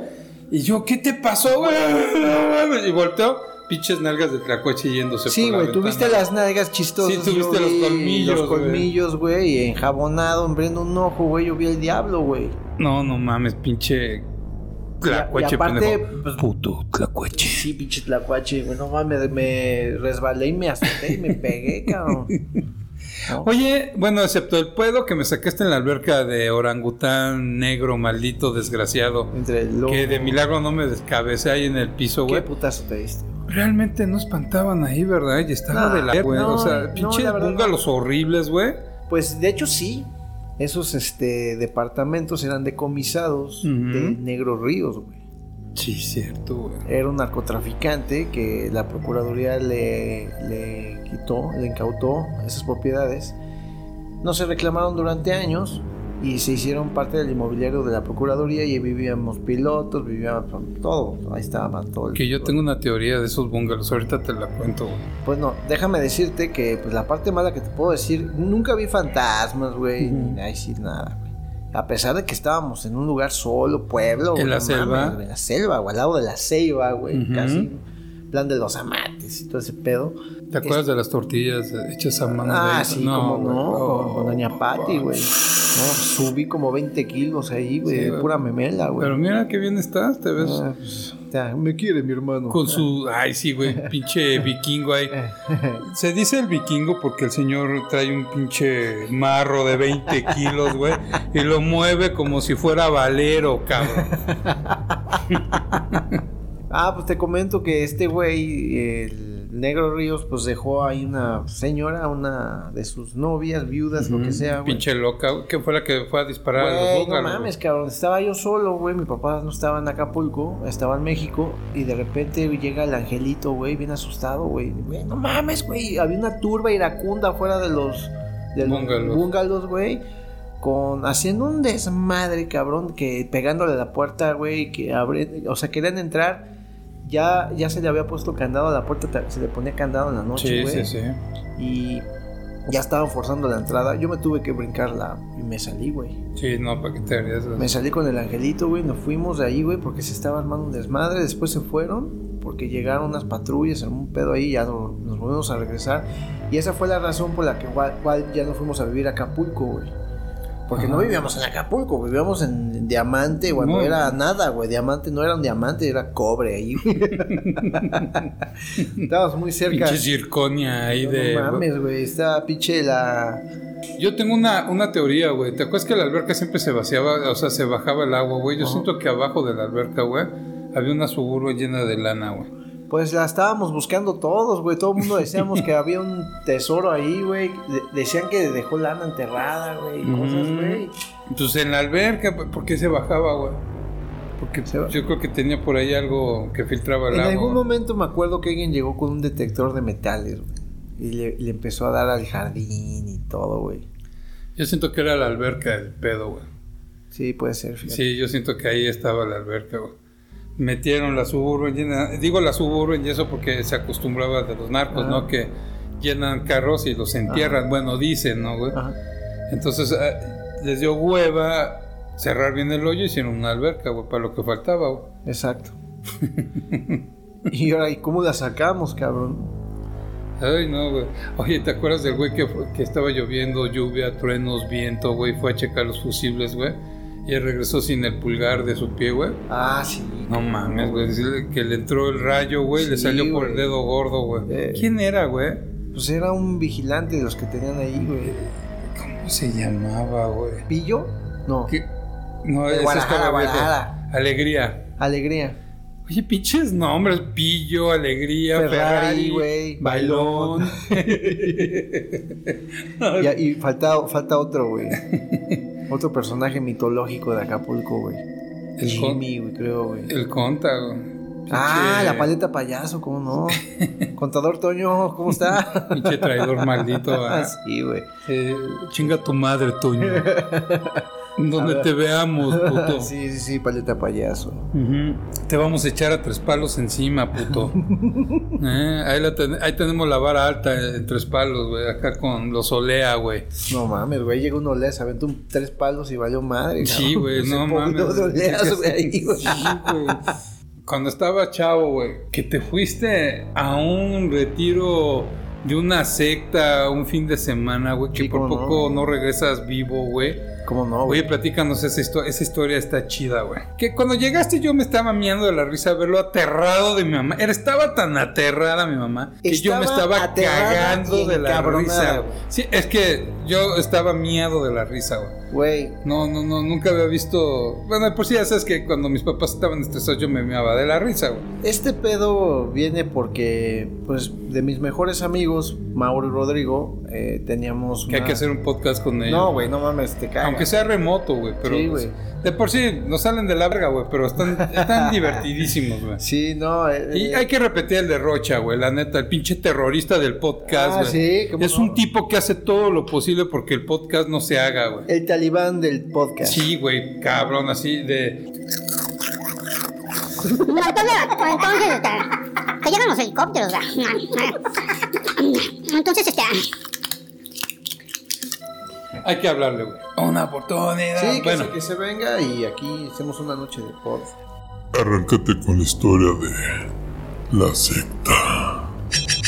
Y yo, ¿qué te pasó, güey? Y volteo, pinches nalgas de tlacuache yéndose Sí, por la güey, tuviste las nalgas chistosas. Sí, tuviste los colmillos, Los güey. colmillos, güey, y enjabonado, abriendo un ojo, güey. Yo vi el diablo, güey. No, no mames, pinche Y tlacuache, aparte, pendejo. pues, Puto tlacuache. Sí, pinche tlacuache, güey. No mames, me resbalé y me azoté y me pegué, cabrón. ¿No? Oye, bueno, excepto el pedo que me sacaste en la alberca de orangután negro, maldito, desgraciado. Entre el lobo. Que de milagro no me descabecé ahí en el piso, ¿Qué güey. putazo te diste? Realmente no espantaban ahí, ¿verdad? Y estaba No, de la güey. no, o sea, no, pinches verdad bungalows horribles, güey. Pues de hecho sí. Esos este, departamentos eran decomisados Ujú. de Negro Ríos, güey. Sí, cierto, güey. Era un narcotraficante que la Procuraduría le, le quitó, le incautó esas propiedades. No se reclamaron durante años y se hicieron parte del inmobiliario de la Procuraduría y ahí vivíamos pilotos, vivíamos todo, ahí estaba todo. el- Que yo tengo una teoría de esos bungalows, ahorita te la cuento, güey. Pues no, déjame decirte que pues, la parte mala que te puedo decir, nunca vi fantasmas, güey, ni nada, decir nada, güey. A pesar de que estábamos en un lugar solo, pueblo, ¿En güey, la selva? mames, en la selva, güey, al lado de la ceiba, güey, casi. Plan de los amates y todo ese pedo. ¿Te acuerdas de las tortillas hechas a mano? Ah, de sí, como güey. no, Oh. con, con Doña Patti, güey. No, subí como 20 kilos ahí, güey, Sí, pura memela, güey. Pero mira qué bien estás, te ves. Ah, pues, ya, me quiere mi hermano. Con su. Ay, sí, güey. Pinche vikingo ahí. Se dice el vikingo porque el señor trae un pinche marro de 20 kilos, güey. Y lo mueve como si fuera valero, cabrón. Ah, pues te comento que este güey, el Negro Ríos, pues dejó ahí una señora, una de sus novias, viudas, lo que sea, güey. Pinche loca. güey, que fue la que fue a disparar a los Güey, no mames, cabrón. Estaba yo solo, güey. Mi papá no estaba en Acapulco, estaba en México. Y de repente llega el angelito, güey, bien asustado, güey. Güey, no mames, güey. Había una turba iracunda fuera de los, de los búngalos, güey. Con, haciendo un desmadre, cabrón, que pegándole a la puerta, güey, que abre, o sea, querían entrar, ya, ya se le había puesto candado a la puerta, se le ponía candado en la noche, Sí, güey. sí, sí. Y Ya estaban forzando la entrada. Yo me tuve que brincarla y me salí, güey. Sí, no, para que te harías. Me salí con el angelito, güey. Nos fuimos de ahí, güey, porque se estaba armando un desmadre. Después se fueron porque llegaron unas patrullas, un pedo ahí. Ya no- nos volvimos a regresar. Y esa fue la razón por la que igual, igual ya no fuimos a vivir a Acapulco, güey. Porque no vivíamos en Acapulco, vivíamos en, Diamante cuando No. era nada, güey. Diamante no era un diamante, era cobre ahí, güey. Estábamos muy cerca. Pinche circonia ahí No, de. no mames, güey. Estaba pinche la. Yo tengo una, una teoría, güey. ¿Te acuerdas que la alberca siempre se vaciaba, o sea, se bajaba el agua, güey? Yo siento que abajo de la alberca, güey, había una suburba llena de lana, güey. Pues la estábamos buscando todos, güey. Todo el mundo decíamos que había un tesoro ahí, güey. De- decían que dejó lana enterrada, güey. y Cosas, Mm. güey. Entonces en la alberca, ¿por qué se bajaba, güey? Porque Se yo creo que tenía por ahí algo que filtraba el En agua. algún momento me acuerdo que alguien llegó con un detector de metales, güey. Y le, le empezó a dar al jardín y todo, güey. Yo siento que era la alberca el pedo, güey. Sí, puede ser, fíjate. Sí, yo siento que ahí estaba la alberca, güey. Metieron la suburban llena, digo la suburban y eso porque se acostumbraba de los narcos, Ajá. ¿no? Que llenan carros y los entierran, bueno, dicen, ¿no, güey? Entonces eh, les dio hueva cerrar bien el hoyo y hicieron una alberca, güey, para lo que faltaba, güey. Exacto. y ahora, ¿y cómo la sacamos, cabrón? Ay, no, güey. Oye, ¿te acuerdas del güey que, que estaba lloviendo, lluvia, truenos, viento, güey? Fue a checar los fusibles, güey. Y él regresó sin el pulgar de su pie, güey. Ah, sí. No mames, güey. Que le entró el rayo, güey. le Sí, salió por el dedo gordo, güey. Eh. ¿Quién era, güey? Pues era un vigilante de los que tenían ahí, güey. ¿Cómo se llamaba, güey? ¿Pillo? No. ¿Qué? No, De ese estaba. Guadalajara. Alegría. Alegría. Oye, pinches nombres. Pillo, Alegría, Ferrari, Ferrari, güey, Bailón. Y, y falta, falta otro, güey. Otro personaje mitológico de Acapulco, güey. El Jimmy, güey, creo, güey. El conta, güey. Ah, la paleta payaso, ¿cómo no? Contador Toño, ¿cómo está? Pinche traidor maldito. Ah. sí, güey. Eh, chinga tu madre, Toño. Donde te veamos, puto. Sí, sí, sí, paleta payaso. Te vamos a echar a tres palos encima, puto. Eh, ahí, la ten- ahí tenemos la vara alta en tres palos, güey. Acá con los olea, güey. No mames, güey. Llegó un olea, se aventó un- tres palos y valió madre. Sí, güey, no mames. de oleas, güey, ahí, güey. Sí, güey. Cuando estaba chavo, güey, que te fuiste a un retiro de una secta un fin de semana, güey, que Sí, por no, poco güey. no regresas vivo, güey. ¿Cómo no, güey? Oye, platícanos esa historia, esa historia está chida, güey. Que cuando llegaste yo me estaba miando de la risa verlo aterrado de mi mamá. Era, estaba tan aterrada mi mamá que yo me Estaba cagando de la risa. Sí, es que yo estaba miado de la risa, güey. Güey, No, no, no, nunca había visto. Bueno, de por sí ya sabes que cuando mis papás estaban estresados yo me meaba de la risa, güey. Este pedo viene porque, pues, de mis mejores amigos, Mauro y Rodrigo, eh, teníamos. Que hay que hacer un podcast con ellos. No, güey, no mames, te cagas. Aunque sea remoto, güey. Pero Sí, pues, güey. de por sí nos salen de la verga, güey. Pero están, están divertidísimos, güey. Sí, no. eh, Y eh, hay que repetir el de Rocha, güey, la neta, el pinche terrorista del podcast, Ah, güey. sí, ¿cómo es no? un tipo que hace todo lo posible porque el podcast no se haga, güey. El talibán del podcast. Sí, güey, cabrón, así de... Entonces, entonces este, que llegan los helicópteros. ¿verdad? Entonces, este, Hay que hablarle, güey. Una oportunidad. Sí, que, bueno, se, que se venga y aquí hacemos una noche de pod. Arráncate con la historia de la secta.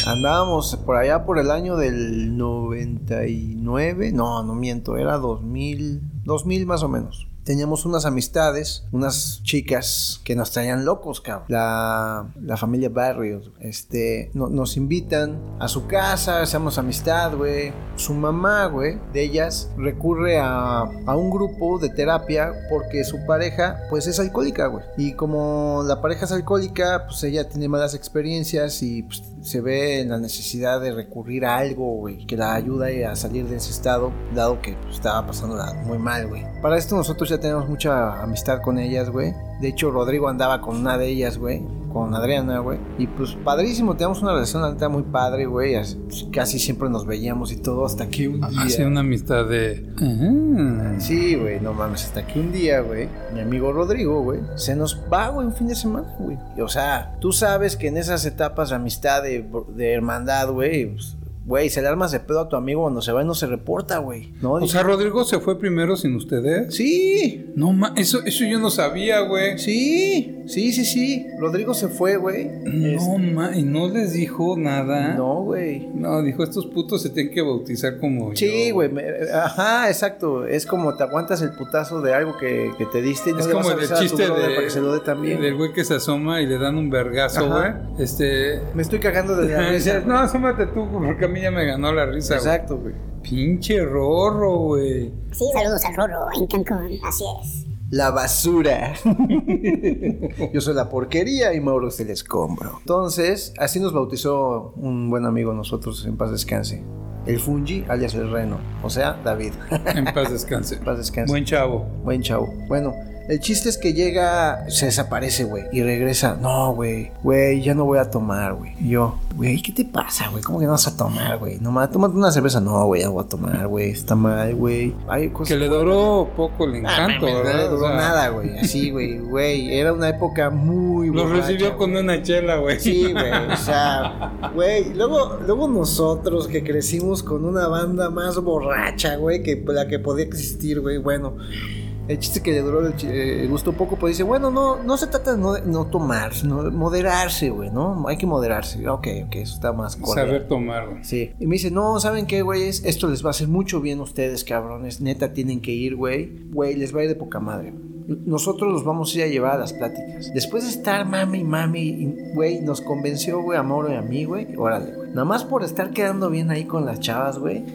Andábamos por allá por el año del 99. No, no miento, era 2000. 2000 más o menos. Teníamos unas amistades, unas chicas que nos traían locos, cabrón. La, la familia Barrios, este, no- nos invitan a su casa, hacemos amistad, güey. Su mamá, güey, de ellas, recurre a, a un grupo de terapia porque su pareja, pues es alcohólica, güey. Y como la pareja es alcohólica, pues ella tiene malas experiencias y pues, se ve en la necesidad de recurrir a algo, que la ayude a salir de ese estado, dado que pues, estaba pasándola muy mal, güey. Para esto nosotros ya tenemos mucha amistad con ellas, güey. De hecho, Rodrigo andaba con una de ellas, güey, con Adriana, güey. Y pues padrísimo, tenemos una relación la neta muy padre, güey. Pues, Casi siempre nos veíamos y todo hasta que un día... hace una amistad de... Ajá. Sí, güey, no mames, hasta que un día, güey, mi amigo Rodrigo, güey, se nos va, güey, un fin de semana, güey. O sea, tú sabes que en esas etapas de amistad, de, de hermandad, güey, pues, güey, se le armas de pedo a tu amigo cuando se va y no se reporta, güey. ¿No? O sea, Rodrigo se fue primero sin ustedes. sí, No, ma, eso, eso yo no sabía, güey. sí, sí, sí, sí. Rodrigo se fue, güey. No, ma, y no les dijo nada. No, güey. No, dijo, estos putos se tienen que bautizar como Sí, yo". güey. me- Ajá, exacto. Es como te aguantas el putazo de algo que, que te diste y no Es le vas como a el avisar a tu chiste brother de, para que se lo dé también. del güey que se asoma y le dan un vergazo, güey. Ajá. Este... Me estoy cagando de la risa. Dices, no, asómate tú, porque a mí ya me ganó la risa, güey. Exacto, güey. Pinche rorro, güey. Sí, saludos al Rorro en Cancún, así es. La basura. Yo soy la porquería y Mauro es el escombro. Entonces, así nos bautizó un buen amigo nosotros, en paz descanse. El Fungi, alias el Reno. O sea, David. En paz descanse. En paz descanse. Buen chavo. Buen chavo. Bueno, el chiste es que llega, se desaparece, güey, y regresa. No, güey, güey, ya no voy a tomar, güey. Y yo, güey, ¿qué te pasa, güey? ¿Cómo que no vas a tomar, güey? Nomás, tómate una cerveza. No, güey, ya voy a tomar, güey. Está mal, güey. Hay cosas. Que le duró poco el Ah, encanto, ¿verdad? No le duró O sea, nada, güey. Así, güey, güey. Era una época muy Lo borracha, recibió con una chela, güey. Sí, güey, o sea, güey, luego, luego nosotros que crecimos con una banda más borracha, güey, que la que podía existir, güey, bueno, el chiste que le duró el, eh, gusto poco, pues dice, bueno, no, no se trata de no, no tomar, de moderarse, güey, ¿no? Hay que moderarse, ok, ok, eso está más correcto. Saber tomar, güey. Sí. Y me dice, no, ¿saben qué, güey? Esto les va a hacer mucho bien a ustedes, cabrones. Neta, tienen que ir, güey. Güey, les va a ir de poca madre. Nosotros los vamos a ir a llevar a las pláticas. Después de estar mami, mami, güey, nos convenció, güey, a Mauro y a mí, güey. Órale, güey. Nada más por estar quedando bien ahí con las chavas, güey.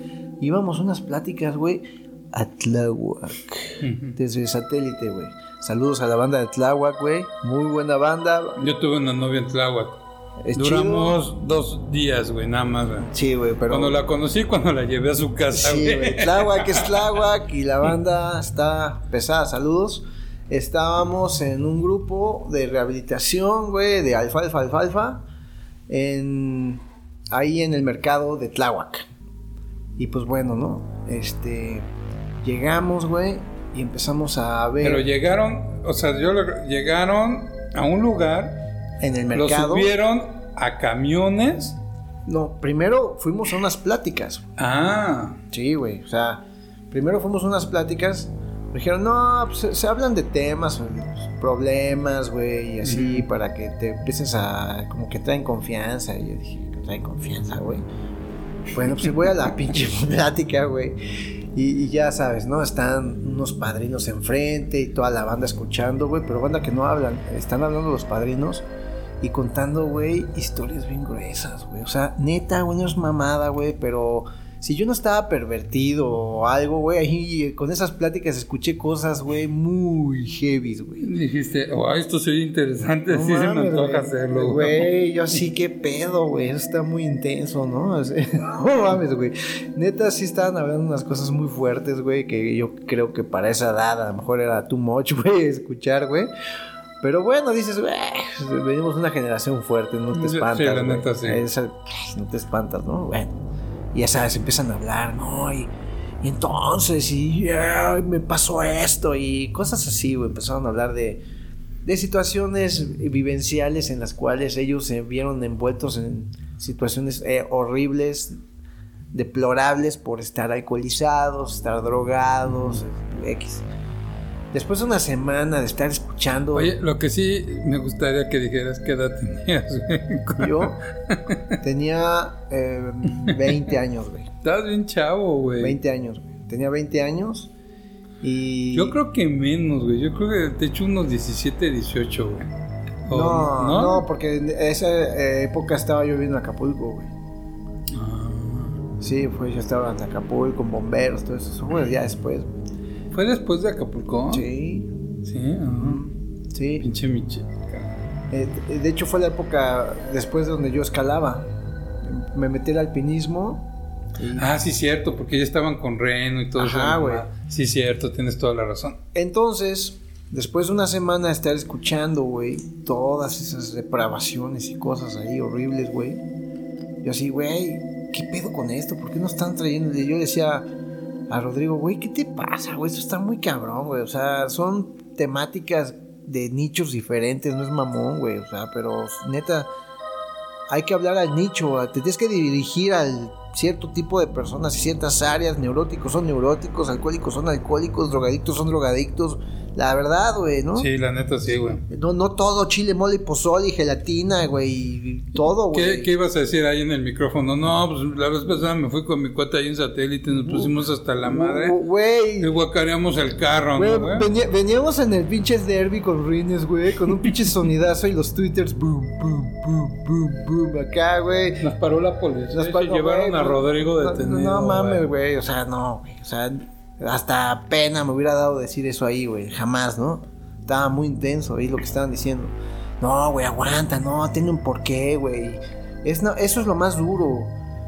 Íbamos a unas pláticas, güey, a Tláhuac. Desde satélite, güey. Saludos a la banda de Tláhuac, güey. Muy buena banda. Yo tuve una novia en Tláhuac. Duramos dos días, güey, nada más, güey. Sí, güey, pero... Cuando la conocí, cuando la llevé a su casa, Sí, güey. güey. Tláhuac es Tláhuac y la banda está pesada. Saludos. Estábamos en un grupo de rehabilitación, güey, de alfalfa, alfalfa, en, ahí en el mercado de Tláhuac. Y pues bueno, ¿no? Este, llegamos, güey, y empezamos a ver Pero llegaron, o sea, yo lo- llegaron a un lugar, en el lo mercado. subieron a camiones. No, primero fuimos a unas pláticas. Ah, Sí, güey. O sea, primero fuimos a unas pláticas. me Dijeron, no, pues se, se hablan de temas, problemas, güey, y así, para que te empieces a. como que traen confianza. Y yo dije, traen confianza, güey. Bueno, pues voy a la pinche plática, güey. Y, y ya sabes, ¿no? Están unos padrinos enfrente y toda la banda escuchando, güey, pero banda que no hablan. Están hablando los padrinos y contando, güey, historias bien gruesas, güey. O sea, neta, güey, no es mamada, güey, pero si yo no estaba pervertido o algo, güey, ahí con esas pláticas escuché cosas, güey, muy heavy, güey. dijiste, oh, esto sería interesante, No sí se me mames, antoja güey. hacerlo, Güey, yo sí, qué pedo, güey. Eso está muy intenso, ¿no? O sea, no mames, güey. Neta, sí estaban hablando unas cosas muy fuertes, güey, que yo creo que para esa edad a lo mejor era too much, güey, escuchar, güey. Pero bueno, dices, güey, venimos de una generación fuerte, no te Sí, espantas. la güey. neta, sí. Esa- no te espantas, ¿no? Bueno, y ya sabes, empiezan a hablar, ¿no? Y, entonces, y "Ay, me pasó esto, y cosas así, güey. Empezaron a hablar de, de situaciones vivenciales en las cuales ellos se vieron envueltos en situaciones eh, horribles, deplorables por estar alcoholizados, estar drogados. Después de una semana de estar escuchando, Oye, lo que sí me gustaría que dijeras qué edad tenías, güey. yo tenía eh, 20 años, güey. Estás bien chavo, güey. 20 años, güey. Tenía 20 años y... Yo creo que menos, güey. Yo creo que te hecho unos 17, 18, güey. O- No, no, porque en esa eh, época estaba yo viviendo en Acapulco, güey. Ah. Sí, pues yo estaba en Acapulco con bomberos, todo eso. Fue ya después. güey. ¿Fue después de Acapulco? Sí, Sí, ajá. sí. Pinche Miche. Eh, de hecho fue la época después de donde yo escalaba. Me metí al alpinismo. y- Ah, sí, cierto, porque ya estaban con Reno y todo Ajá, eso. güey. Sí, cierto, tienes toda la razón. Entonces, después de una semana de estar escuchando, güey, todas esas depravaciones y cosas ahí horribles, güey. Yo así, güey, ¿qué pedo con esto? ¿Por qué no están trayendo? Y yo decía a Rodrigo, güey, ¿qué te pasa, güey? Esto está muy cabrón, güey. O sea, son temáticas de nichos diferentes, no es mamón, güey. O sea, pero neta, hay que hablar al nicho. Te tienes que dirigir al cierto tipo de personas y ciertas áreas, neuróticos son neuróticos, alcohólicos son alcohólicos, drogadictos son drogadictos. La verdad, güey, ¿no? Sí, la neta sí, güey. No, no todo chile, mole, pozole y gelatina, güey, y todo, ¿Qué, güey. qué ibas a decir ahí en el micrófono? No, pues la vez pasada me fui con mi cuate ahí en satélite, nos pusimos hasta la madre. Güey, Y guacareamos el carro, Güey, ¿no, güey? venía- veníamos en el pinche derby con Ruines, güey, con un pinche sonidazo y los twitters, boom, boom, boom, boom, boom, acá, güey. Nos paró la policía Nos paró, llevaron güey, a no, Rodrigo no, detenido. No, mames, güey. güey, o sea, no, güey, o sea, hasta pena me hubiera dado decir eso ahí, güey, jamás, ¿no? Estaba muy intenso ahí lo que estaban diciendo. No, güey, aguanta, no, tiene un porqué, güey. Es, no, eso es lo más duro.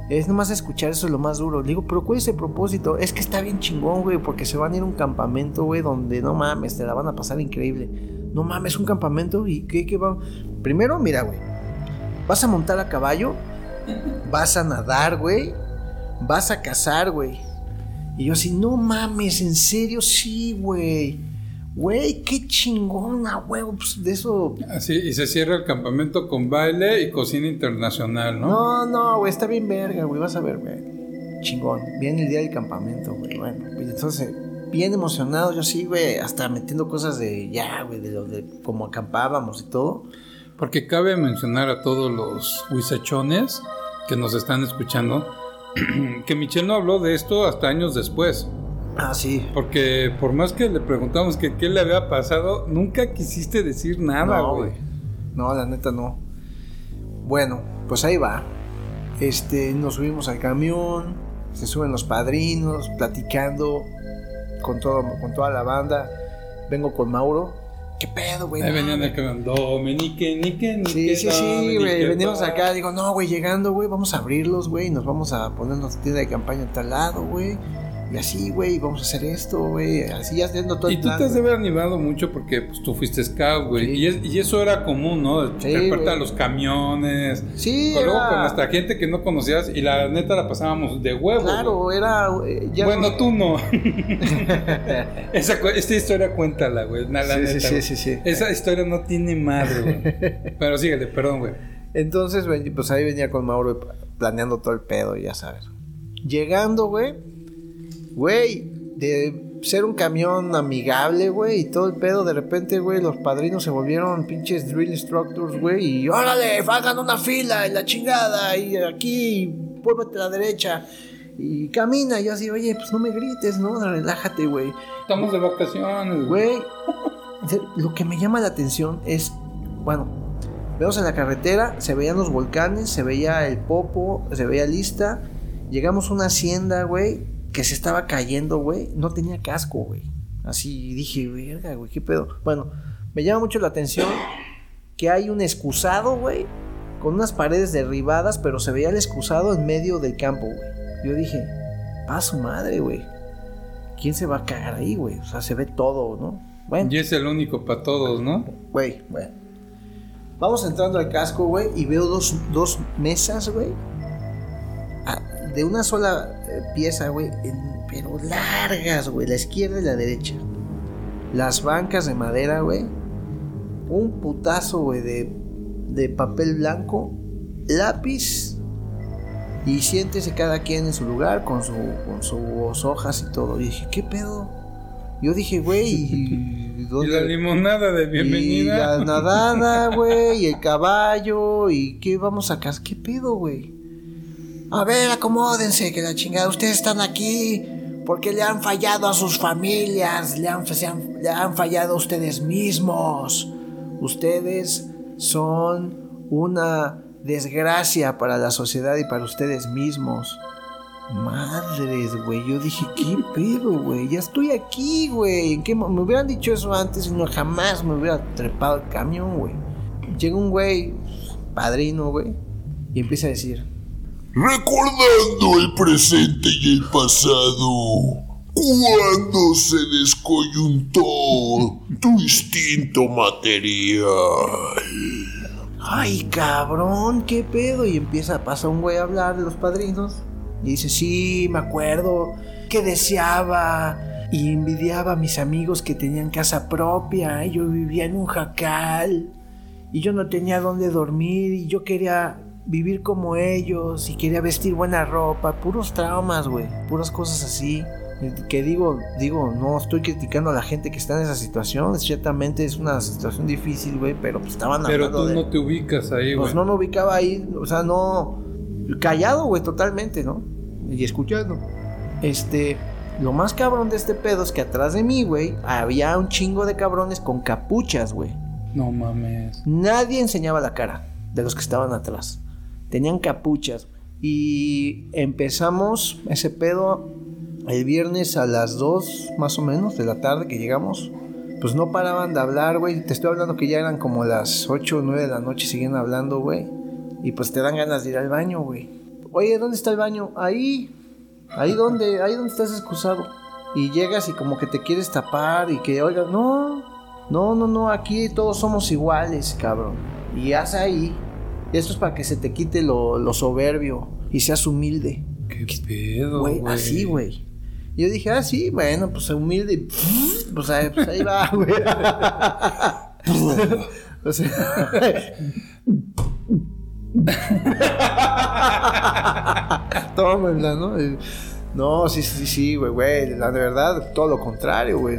Es nomás escuchar eso es lo más duro. Le digo, pero ¿cuál es el propósito? Es que está bien chingón, güey, porque se van a ir a un campamento, güey, donde no mames, te la van a pasar increíble. No mames, un campamento y qué, qué va. Primero, mira, güey, vas a montar a caballo, vas a nadar, güey, vas a cazar, güey. Y yo así, no mames, en serio, sí, güey. Güey, qué chingona, güey. Pues de eso. Así, y se cierra el campamento con baile y cocina internacional, ¿no? No, no, güey, está bien verga, güey. Vas a ver, güey. Chingón. Viene el día del campamento, güey. Bueno, pues entonces, bien emocionado, yo sí, güey. Hasta metiendo cosas de ya, güey, de lo de cómo acampábamos y todo. Porque cabe mencionar a todos los huizachones que nos están escuchando que Michelle no habló de esto hasta años después. Ah, sí. Porque por más que le preguntamos que qué le había pasado, nunca quisiste decir nada, No, güey. No, la neta no. Bueno, pues ahí va. Este, nos subimos al camión, se suben los padrinos, platicando con, todo, con toda la banda. Vengo con Mauro. ¿Qué pedo, güey? Ahí venían que Dominique, Nique, Nique, Sí, sí, sí, güey. Venimos acá, digo, no, güey, llegando, güey, vamos a abrirlos, güey, nos vamos a poner nuestra tienda de campaña en tal lado, güey. Y así, güey, vamos a hacer esto, güey. Así ya haciendo todo Y el tú plan. te has de haber animado mucho porque pues, tú fuiste scout, güey. Sí. Y, es- y eso era común, ¿no? Sí, los camiones. Sí, Luego con hasta gente que no conocías y la neta la pasábamos de huevo. Claro, era. eh, ya bueno, tú no. Esa, esta historia cuéntala, güey. na- la Sí, sí, neta, sí, sí, sí. Esa historia no tiene madre, güey. Pero síguele, perdón, güey. Entonces, pues ahí venía con Mauro planeando todo el pedo, ya sabes. Llegando, güey, güey, de ser un camión amigable, güey, y todo el pedo, de repente, güey, los padrinos se volvieron pinches drill instructors, güey, y órale, hagan una fila, y la chingada, y aquí, vuélvete a la derecha, y camina, y yo así, oye, pues no me grites, ¿no? Relájate, güey. Estamos de vacaciones, güey. Lo que me llama la atención es, bueno, vemos en la carretera, se veían los volcanes, se veía el popo, se veía lista. Llegamos a una hacienda, güey, que se estaba cayendo, güey. No tenía casco, güey. Así dije, verga, güey, qué pedo. Bueno, me llama mucho la atención que hay un excusado, güey, con unas paredes derribadas, pero se veía el excusado en medio del campo, güey. Yo dije, pa' su madre, güey. ¿Quién se va a cagar ahí, güey? O sea, se ve todo, ¿no? Bueno, Y es el único para todos, ¿no? güey, bueno. Vamos entrando al casco, güey, y veo dos, dos mesas, güey. De una sola pieza, güey, pero largas, güey, la izquierda y la derecha. Las bancas de madera, güey. Un putazo, güey, de, de papel blanco, lápiz. Y siéntese cada quien en su lugar con, su, con sus hojas y todo. Y dije, ¿qué pedo? Yo dije, güey, ¿y Y la limonada de Y bienvenida. la nadada, güey, y el caballo, y qué vamos a casar, qué pedo, güey. A ver, acomódense, que la chingada, ustedes están aquí porque le han fallado a sus familias, le han, fallado a ustedes mismos. Ustedes son una desgracia para la sociedad y para ustedes mismos. Madres, güey. Yo dije, ¿qué pedo, güey? Ya estoy aquí, güey. ¿En qué me hubieran dicho eso antes y no jamás me hubiera trepado el camión, güey. Llega un güey, padrino, güey, y empieza a decir, Recordando el presente y el pasado, cuando se descoyuntó tu instinto material. Ay, cabrón, qué pedo. Y empieza, pasa un güey a hablar de los padrinos. Y dice, sí, me acuerdo que deseaba y envidiaba a mis amigos que tenían casa propia. y Yo vivía en un jacal y yo no tenía dónde dormir y yo quería vivir como ellos y quería vestir buena ropa, puros traumas, güey, puras cosas así. Que digo, digo, no estoy criticando a la gente que está en esa situación, ciertamente es una situación difícil, güey, pero pues estaban Pero tú de- no te ubicas ahí, güey. pues no me ubicaba ahí, o sea, no. Callado, güey, totalmente, ¿no? Y escuchando. Este. Lo más cabrón de este pedo es que atrás de mí, güey, había un chingo de cabrones con capuchas, güey. No mames. Nadie enseñaba la cara de los que estaban atrás. Tenían capuchas. Y empezamos ese pedo el viernes a las 2 más o menos de la tarde que llegamos. Pues no paraban de hablar, güey. Te estoy hablando que ya eran como las 8 o 9 de la noche siguen hablando, güey. Y pues te dan ganas de ir al baño, güey. Oye, ¿dónde está el baño? Ahí. Ahí donde, ahí donde estás excusado. Y llegas y como que te quieres tapar y que, oiga, no, no, no, no, aquí todos somos iguales, cabrón. Y haz ahí. Esto es para que se te quite lo, lo soberbio y seas humilde. ¿Qué pedo, Güey, así, güey. Yo dije, ah, sí, bueno, pues humilde. y Pues, ahí- pues ahí va, güey. o sea. Tómenla, ¿no? No, sí, sí, sí, güey, güey. La de verdad, todo lo contrario, güey.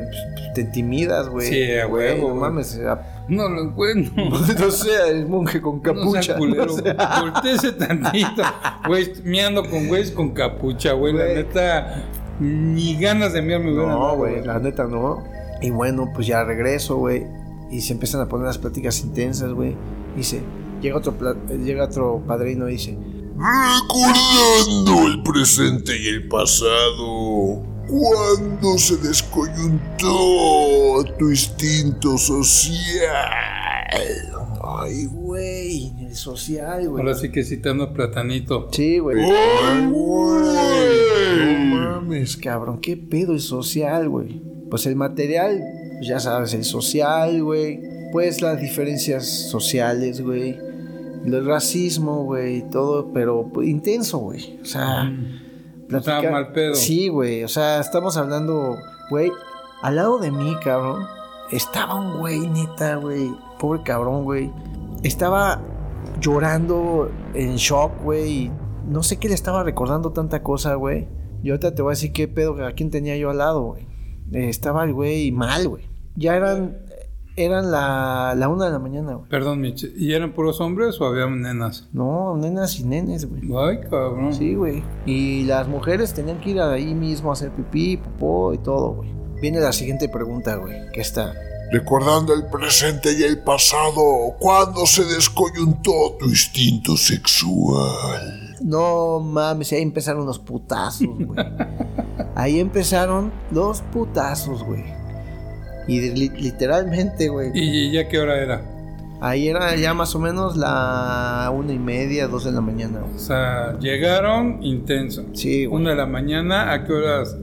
Te intimidas, güey. Sí, güey. No mames. a- No lo encuentro. No sea el monje con No capucha. sea culero. no sea- tantito. Güey, miando con güeyes con capucha, güey. La neta, ni ganas de miar me hubieran No, güey, la neta no. Y bueno, pues ya regreso, güey. Y se empiezan a poner las pláticas intensas, güey. Dice, llega otro, pla- llega otro padrino y dice, Recordando el presente y el pasado. Cuando se descoyuntó tu instinto social. ay, güey, el social, güey. Ahora sí que citando a Platanito. Sí, güey. ¡Ay, No güey! mames, cabrón, qué pedo el social, güey. Pues el material, pues ya sabes, el social, güey. Pues las diferencias sociales, güey. El racismo, güey, todo, pero pues, intenso, güey. O sea, Sea, mal pedo. Sí, güey. O sea, estamos hablando, güey. Al lado de mí, cabrón, estaba un güey, neta, güey. Pobre cabrón, güey. Estaba llorando en shock, güey. No sé qué le estaba recordando tanta cosa, güey. Y ahorita te voy a decir qué pedo, a quién tenía yo al lado, güey. Eh, estaba el güey mal, güey. Ya eran, eran la, la una de la mañana, güey. Perdón, Miche. ¿Y eran puros hombres o había nenas? No, nenas y nenes, güey. Ay, cabrón. Sí, güey. Y las mujeres tenían que ir ahí mismo a hacer pipí, popó y todo, güey. Viene la siguiente pregunta, güey. Que está. Recordando el presente y el pasado. Cuando se descoyuntó tu instinto sexual. No mames, ahí empezaron los putazos, güey. Ahí empezaron los putazos, güey. Y li- literalmente, güey. ¿Y ya qué hora era? Ahí era ya más o menos la una y media, dos de la mañana, güey. O sea, llegaron intenso. Sí, güey. Una de la mañana, ¿a qué horas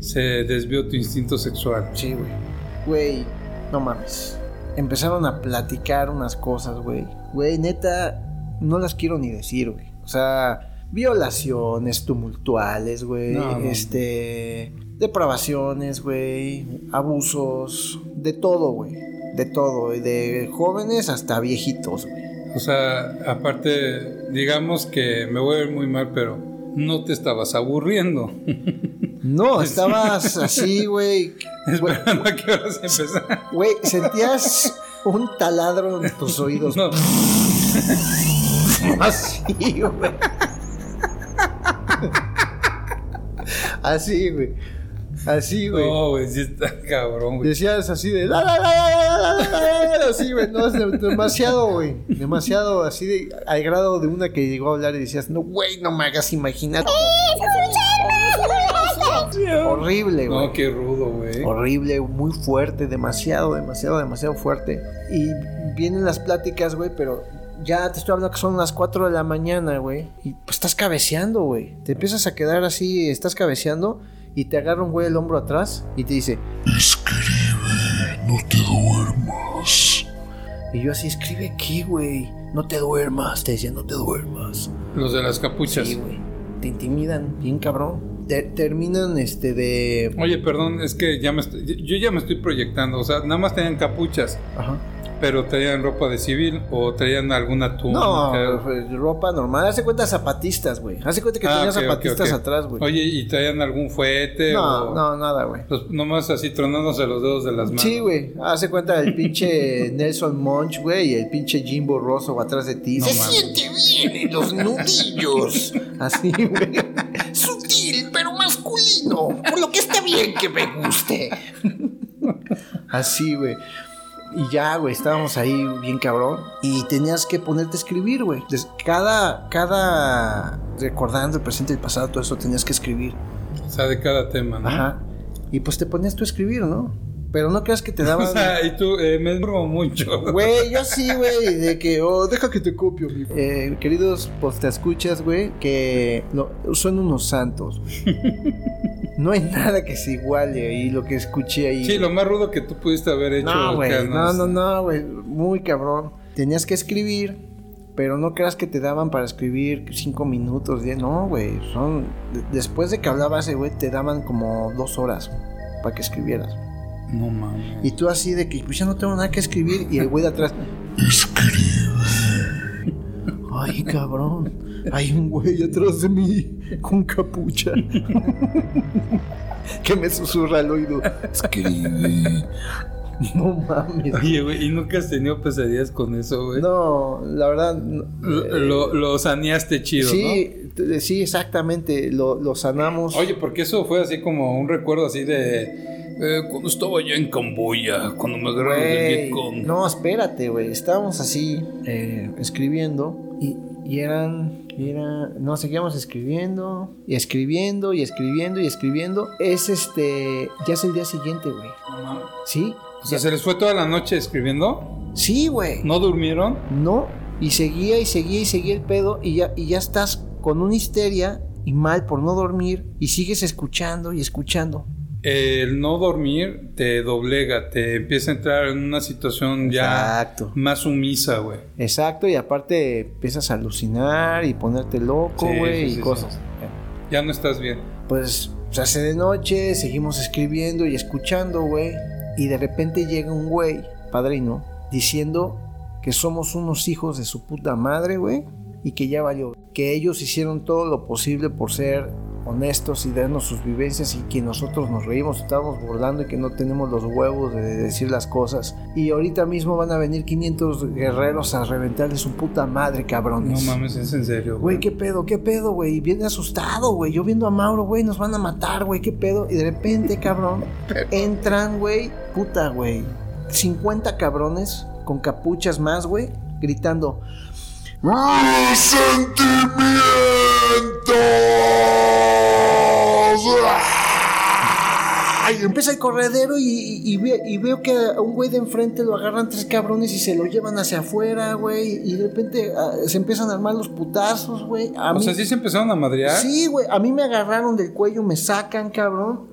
se desvió tu instinto sexual? Sí, güey. Güey, no mames. Empezaron a platicar unas cosas, güey. Güey, neta, no las quiero ni decir, güey. O sea, violaciones tumultuales, güey. No, no. este. Depravaciones, güey. Abusos. De todo, güey. De todo. y De jóvenes hasta viejitos, güey. O sea, aparte, digamos que me voy a ver muy mal, pero no te estabas aburriendo. No, estabas así, güey. Esperando a qué horas empezar. Güey, sentías un taladro en tus oídos. No, Así, güey. Así, güey. Así, güey. no, güey, sí está cabrón, güey. Decías así de. "La, la, la, la, la, la, la, la", Así, güey. No, es de- demasiado, güey. Demasiado así de. Al grado de una que llegó a hablar y decías, no, güey, no me hagas imaginar. Horrible, güey. No, qué rudo, güey. Horrible, muy fuerte, demasiado, demasiado, demasiado fuerte. Y vienen las pláticas, güey, pero ya te estoy hablando que son las 4 de la mañana, güey. Y pues estás cabeceando, güey. Te empiezas a quedar así, estás cabeceando y te agarra un güey el hombro atrás y te dice, Escribe, no te duermas. y yo así, escribe aquí, güey. No te duermas, te decía, no te duermas. Los de las capuchas. Sí, güey. Te intimidan, bien cabrón. Te- terminan este de... Oye, perdón, es que ya me estoy, yo ya me estoy proyectando. O sea, nada más tenían capuchas. Ajá. Pero traían ropa de civil o traían alguna túnica. No, pues, ropa normal. Hace cuenta zapatistas, güey. Hace cuenta que Ah, tenía ok, ok, zapatistas atrás, güey. Oye, ¿y traían algún fuete? No, o- no, nada, güey. Pues nomás así tronándose los dedos de las manos. Sí, güey. Hace cuenta el pinche Nelson Monch, güey, y el pinche Jimbo Rosso atrás de ti. No Se siente bien en los nudillos. Así, güey. Sutil, pero masculino. Por lo que está bien que me guste. Así, güey. Y ya, güey, estábamos ahí bien cabrón. Y tenías que ponerte a escribir, güey. Cada, cada, recordando el presente y el pasado, todo eso tenías que escribir. O sea, de cada tema, ¿no? Ajá. Y pues te ponías tú a escribir, ¿no? Pero no creas que te O daban... sea, y tú, eh, me burro mucho. Güey, yo sí, güey, de que, oh, deja que te copio, mi. Eh, queridos escuchas, güey, que no, son unos santos. No hay nada que se iguale ahí, lo que escuché ahí. Sí, lo más rudo que tú pudiste haber hecho. no, güey, no, no, no, güey, muy cabrón. Tenías que escribir, pero no creas que te daban para escribir cinco minutos, diez, no, güey, son, de- después de que hablabas, ese güey, te daban como dos horas para que escribieras. No mames. Y tú así de que, pues ya no tengo nada que escribir, y el güey de atrás... Ay, cabrón. Hay un güey atrás de mí con capucha. que me susurra al oído. Escribe. No mames. Oye, güey, ¿y nunca has tenido pesadillas con eso, güey? No, la verdad. no. Lo, lo, lo saneaste chido, sí, t- sí, exactamente. Lo, lo sanamos. ¿no? Oye, porque eso fue así como un recuerdo así de... eh, cuando estaba allá en Camboya, cuando me agarraron del Vietcong. no, espérate, güey. Estábamos así eh, escribiendo y, y eran, era, no, seguíamos escribiendo y escribiendo y escribiendo y escribiendo. Es este, ya es el día siguiente, güey. No. ¿Sí? O sea, ¿se les fue toda la noche escribiendo? Sí, güey. ¿No durmieron? No. Y seguía y seguía y seguía el pedo y ya, y ya estás con una histeria y mal por no dormir y sigues escuchando y escuchando. El no dormir te doblega, te empieza a entrar en una situación ya Exacto. más sumisa, güey. Exacto, y aparte empiezas a alucinar y ponerte loco, Sí, güey, sí, y sí, cosas. Ya no estás bien. Pues se hace de noche, seguimos escribiendo y escuchando, güey. Y de repente llega un güey, padrino, diciendo que somos unos hijos de su puta madre, güey. Y que ya valió. Que ellos hicieron todo lo posible por ser honestos y darnos sus vivencias y que nosotros nos reímos, estábamos burlando y que no tenemos los huevos de decir las cosas. Y ahorita mismo van a venir 500 guerreros a reventarle su puta madre, No cabrones. mames, es en serio. Güey, ¿qué pedo? ¿Qué pedo, güey? Viene asustado, güey. Yo viendo a Mauro, güey, nos van a matar, güey. ¿Qué pedo? Y de repente, cabrón, entran, güey, puta, güey. 50 cabrones con capuchas más, güey, gritando. ¡Mis sentimientos! Ay, empieza el corredero y, y- y ve- y veo que a un güey de enfrente lo agarran tres cabrones y se lo llevan hacia afuera, güey. Y de repente ah, se empiezan a armar los putazos, güey. A O mí- sea, sí se empezaron a madrear. Sí, güey. A mí me agarraron del cuello, me sacan, cabrón.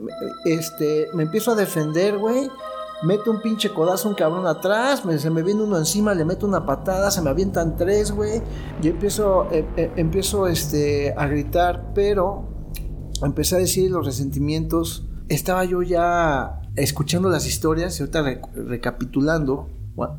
Este, me empiezo a defender, güey. Meto un pinche codazo un cabrón atrás, me- se me viene uno encima, le meto una patada, se me avientan tres, güey. Y empiezo, eh, eh, empiezo este, a gritar, pero empecé a decir los resentimientos. Estaba yo ya escuchando las historias y ahorita re- recapitulando,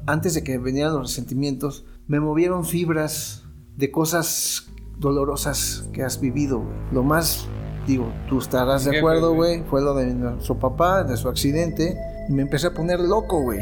antes de que vinieran los resentimientos, me movieron fibras de cosas dolorosas que has vivido. Lo más, digo, tú estarás de acuerdo, güey. fue lo de nuestro papá, de su accidente. Y me empecé a poner loco, güey.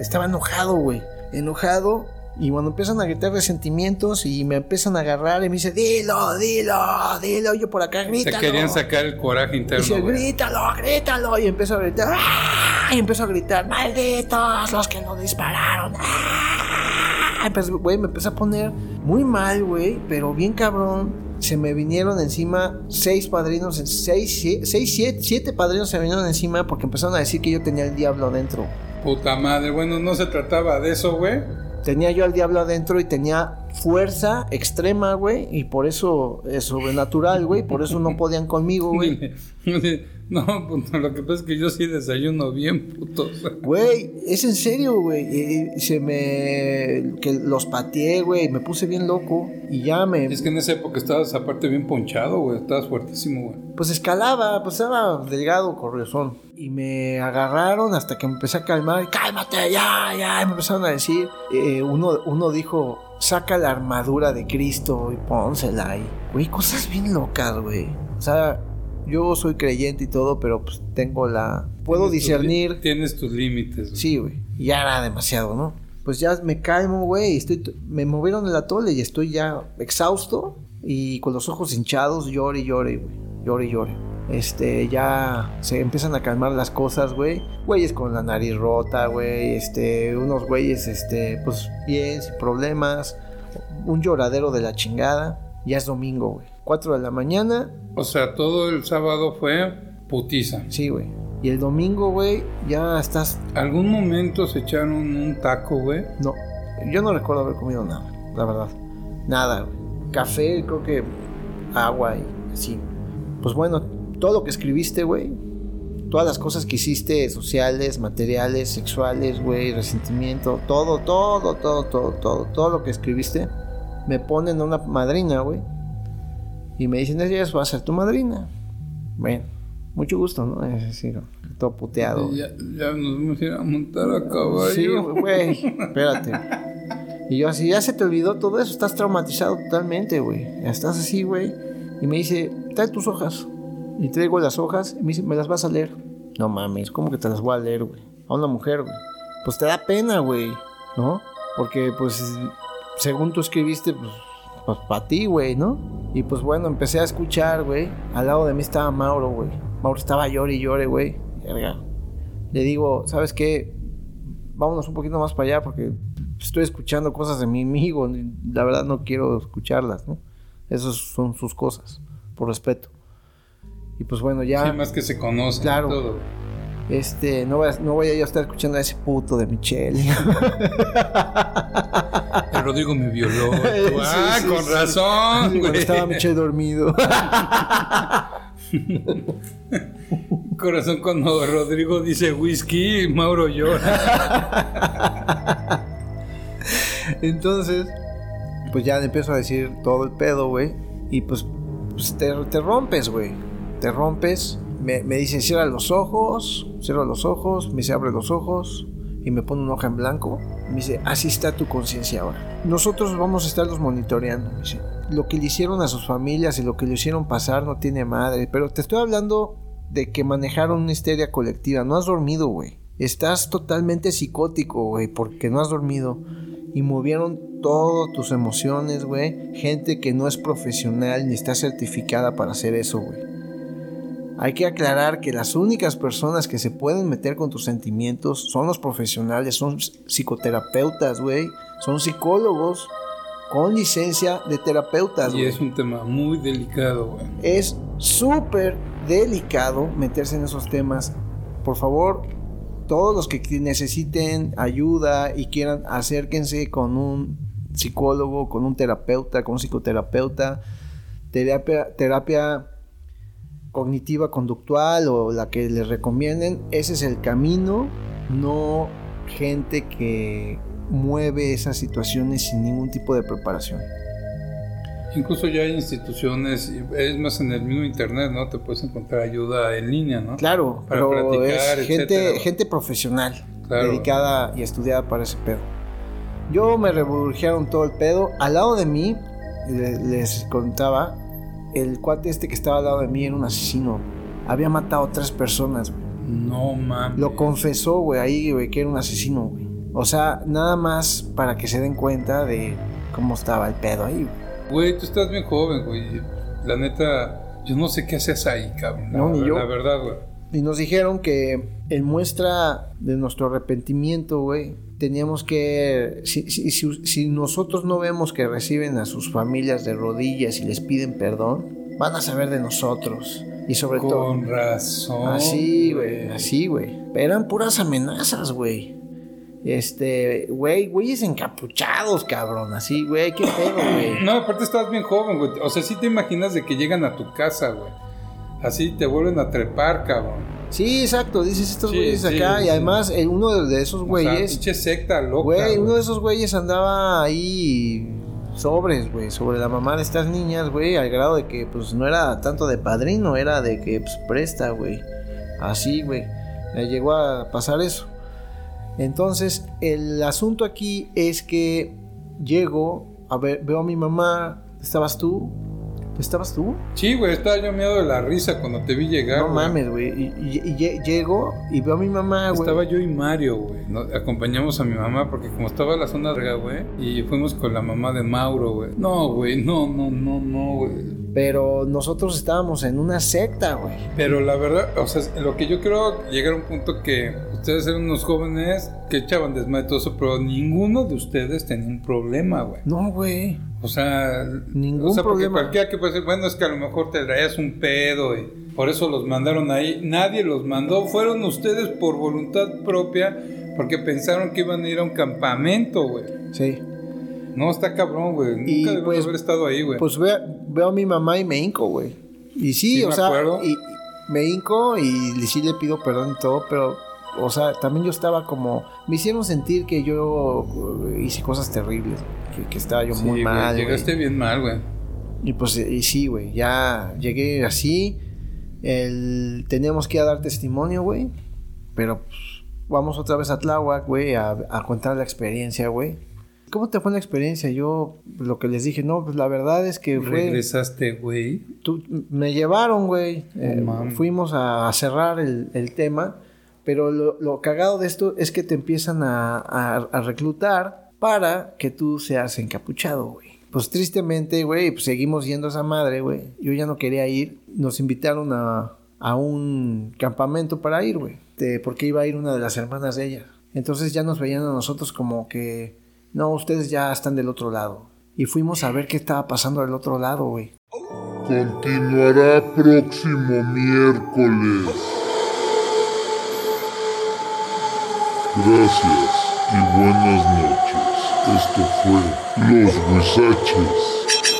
Estaba enojado, güey. Enojado. Y cuando empiezan a gritar resentimientos y me empiezan a agarrar y me dice, dilo, dilo, dilo. Y yo por acá Se grítalo. querían sacar el coraje Y interno. dice, güey. grítalo, grítalo. Y empezó a gritar, ¡ah! Y empezó a gritar, malditos los que lo dispararon. ¡ah! Güey, me empecé a poner muy mal, güey, pero bien cabrón. Se me vinieron encima seis padrinos, seis, seis, siete, siete padrinos se me vinieron encima porque empezaron a decir que yo tenía el diablo adentro. Puta madre. Bueno, no se trataba de eso, güey. Tenía yo al diablo adentro y tenía fuerza extrema, güey, y por eso es sobrenatural, güey, por eso no podían conmigo, güey. No, pues, lo que pasa es que yo sí desayuno bien, puto. Güey, es en serio, güey. Se me. que los pateé, güey. Me puse bien loco. Y ya me. Es que en esa época estabas aparte bien ponchado, güey. Estabas fuertísimo, güey. Pues escalaba, pues estaba delgado, corriozón. Y me agarraron hasta que me empecé a calmar. Cálmate, ya, ya. Y me empezaron a decir. eh, uno, uno dijo: saca la armadura de Cristo y pónsela ahí. Güey, cosas bien locas, güey. O sea, yo soy creyente y todo, pero pues tengo la. Puedo Tienes discernir. Tienes tus límites. güey. Sí, güey. Y Ya era demasiado, ¿no? Pues ya me calmo, güey. Estoy, me movieron el atole y estoy ya exhausto y con los ojos hinchados, llore y llore, güey. Llore y llore. Este, ya se empiezan a calmar las cosas, güey. Güeyes con la nariz rota, güey. Este, unos güeyes, este, pues bien, sin problemas. Un lloradero de la chingada. Ya es domingo, güey. 4 de la mañana, O sea, todo el sábado fue putiza. sí, güey. Y el domingo, güey, ya estás ¿Algún momento se echaron un taco, güey? No, yo no recuerdo haber comido nada, la verdad. Nada, güey. Café, creo que agua y así. Pues bueno, todo lo que escribiste, güey. Todas las cosas que hiciste, sociales, materiales, sexuales, güey, resentimiento, todo, todo, todo, todo, todo, todo lo que escribiste, me ponen a una madrina, güey. Y me dicen, ella va a ser tu madrina. Bueno, mucho gusto, ¿no? Es decir, todo puteado. Ya, ya nos vamos a ir a montar a caballo. Sí, güey, espérate. Y yo así, ya se te olvidó todo eso, estás traumatizado totalmente, güey. Ya Estás así, güey. Y me dice, trae tus hojas. Y traigo las hojas y me dice, ¿me las vas a leer? No mames, ¿cómo que te las voy a leer, güey? A una mujer, güey. Pues te da pena, güey, ¿no? Porque, pues, según tú escribiste, pues, pues para ti, güey, ¿no? Y pues bueno, empecé a escuchar, güey. Al lado de mí estaba Mauro, güey. Mauro estaba llore y llore, güey. Le digo, ¿sabes qué? vámonos un poquito más para allá porque estoy escuchando cosas de mi amigo. La verdad no quiero escucharlas, ¿no? Esas son sus cosas, por respeto. Y pues bueno, ya, Sí, más que se conocen. Claro. Todo. este, no voy, a, no voy a yo estar escuchando a ese puto de Michelle. El Rodrigo me violó. Sí, ah, sí, con razón, Cuando estaba Michelle dormido. Corazón cuando Rodrigo dice whisky, Mauro llora. Entonces, pues ya le empiezo a decir todo el pedo, güey. Y pues, pues te, te rompes, güey. Te rompes. Me, me dice, cierra los ojos. Cierra los ojos. Me dice, abre los ojos. Y me pone una hoja en blanco. Me dice, así está tu conciencia ahora. Nosotros vamos a estarlos monitoreando. Me dice, lo que le hicieron a sus familias y lo que le hicieron pasar no tiene madre. Pero te estoy hablando de que manejaron una histeria colectiva. No has dormido, güey. Estás totalmente psicótico, güey, porque no has dormido. Y movieron todas tus emociones, güey. Gente que no es profesional ni está certificada para hacer eso, güey. Hay que aclarar que las únicas personas que se pueden meter con tus sentimientos son los profesionales, son psicoterapeutas, güey. Son psicólogos con licencia de terapeutas, Y güey es un tema muy delicado, güey. es súper delicado meterse en esos temas. Por favor, todos los que necesiten ayuda y quieran, acérquense con un psicólogo, con un terapeuta, con un psicoterapeuta, terapia, terapia cognitiva conductual o la que les recomienden. Ese es el camino, no gente que mueve esas situaciones sin ningún tipo de preparación. Incluso ya hay instituciones, es más en el mismo internet, ¿no? Te puedes encontrar ayuda en línea, ¿no? Claro, Para pero platicar, es gente, gente profesional, Claro. dedicada y estudiada para ese pedo. Yo me reburgiaron todo el pedo. Al lado de mí, le- les contaba, el cuate este que estaba al lado de mí era un asesino. Había matado a tres personas, güey. No mames. Lo confesó, güey, ahí, güey, que era un asesino, güey. O sea, nada más para que se den cuenta de cómo estaba el pedo ahí, güey. Güey, tú estás bien joven, güey. La neta, yo no sé qué haces ahí, cabrón. No, la, ni yo. La verdad, güey. Y nos dijeron que en muestra de nuestro arrepentimiento, güey, teníamos que, si, si- si- si nosotros no vemos que reciben a sus familias de rodillas y les piden perdón, van a saber de nosotros. Y sobre todo... Con razón. Así, güey, así, güey. Eran puras amenazas, güey. Este, güey, güeyes encapuchados, cabrón. Así, güey, qué pedo, güey. No, aparte estabas bien joven, güey. O sea, sí te imaginas de que llegan a tu casa, güey. Así te vuelven a trepar, cabrón. Sí, exacto, dices estos güeyes sí, acá. sí. Y además, eh, uno de, esos O sea, güeyes, secta loca. güey, uno de esos güeyes andaba ahí sobres, güey, sobre la mamá de estas niñas, güey, al grado de que, pues, no era tanto de padrino, era de que, pues, presta, güey. Así, güey. Le llegó a pasar eso. Entonces, el asunto aquí es que llego, a ver, veo a mi mamá, ¿estabas tú? ¿Estabas tú? Sí, güey, estaba yo miedo de la risa cuando te vi llegar. No güey. mames, güey. Y, y- y lle- llego y veo a mi mamá, güey. Estaba yo y Mario, güey. Nos- Acompañamos a mi mamá porque como estaba la zona verga, güey. Y fuimos con la mamá de Mauro, güey. No, güey, no, no, no, no, güey. Pero nosotros estábamos en una secta, güey. Pero la verdad, o sea, lo que yo creo llegar a un punto que ustedes eran unos jóvenes que echaban desmadre y todo eso, pero ninguno de ustedes tenía un problema, güey. No, güey. O sea, Ningún o sea, porque problema. cualquiera que puede decir, bueno, es que a lo mejor te traías un pedo y por eso los mandaron ahí. Nadie los mandó, fueron ustedes por voluntad propia porque pensaron que iban a ir a un campamento, güey. Sí. No, está cabrón, güey. Nunca debemos pues, haber estado ahí, güey. Pues ve- veo a mi mamá y me hinco, güey. Y sí, Sí, o me sea, acuerdo. y, me hinco y sí le pido perdón y todo, pero, o sea, también yo estaba como. Me hicieron sentir que yo eh, hice cosas terribles, que, que estaba yo Sí, muy güey, mal. güey. Llegaste bien mal, güey. Y pues, eh, y sí, güey, ya llegué así. El, teníamos que ir a dar testimonio, güey. Pero pues, vamos otra vez a Tláhuac, güey, a, a contar la experiencia, güey. ¿Cómo te fue la experiencia? Yo, lo que les dije, no, pues la verdad es que fue... Regresaste, güey. me llevaron, güey. Eh, mames. fuimos a, a cerrar el, el tema. Pero lo, cagado de esto es que te empiezan a, reclutar para que tú seas encapuchado, güey. Pues tristemente, güey, pues seguimos yendo a esa madre, güey. Yo ya no quería ir. Nos invitaron a, a un campamento para ir, güey. Porque iba a ir una de las hermanas de ella. Entonces ya nos veían a nosotros como que, no, ustedes ya están del otro lado. Y fuimos a ver qué estaba pasando del otro lado, güey. Continuará próximo miércoles. Gracias y buenas noches. Esto fue Los Huizaches.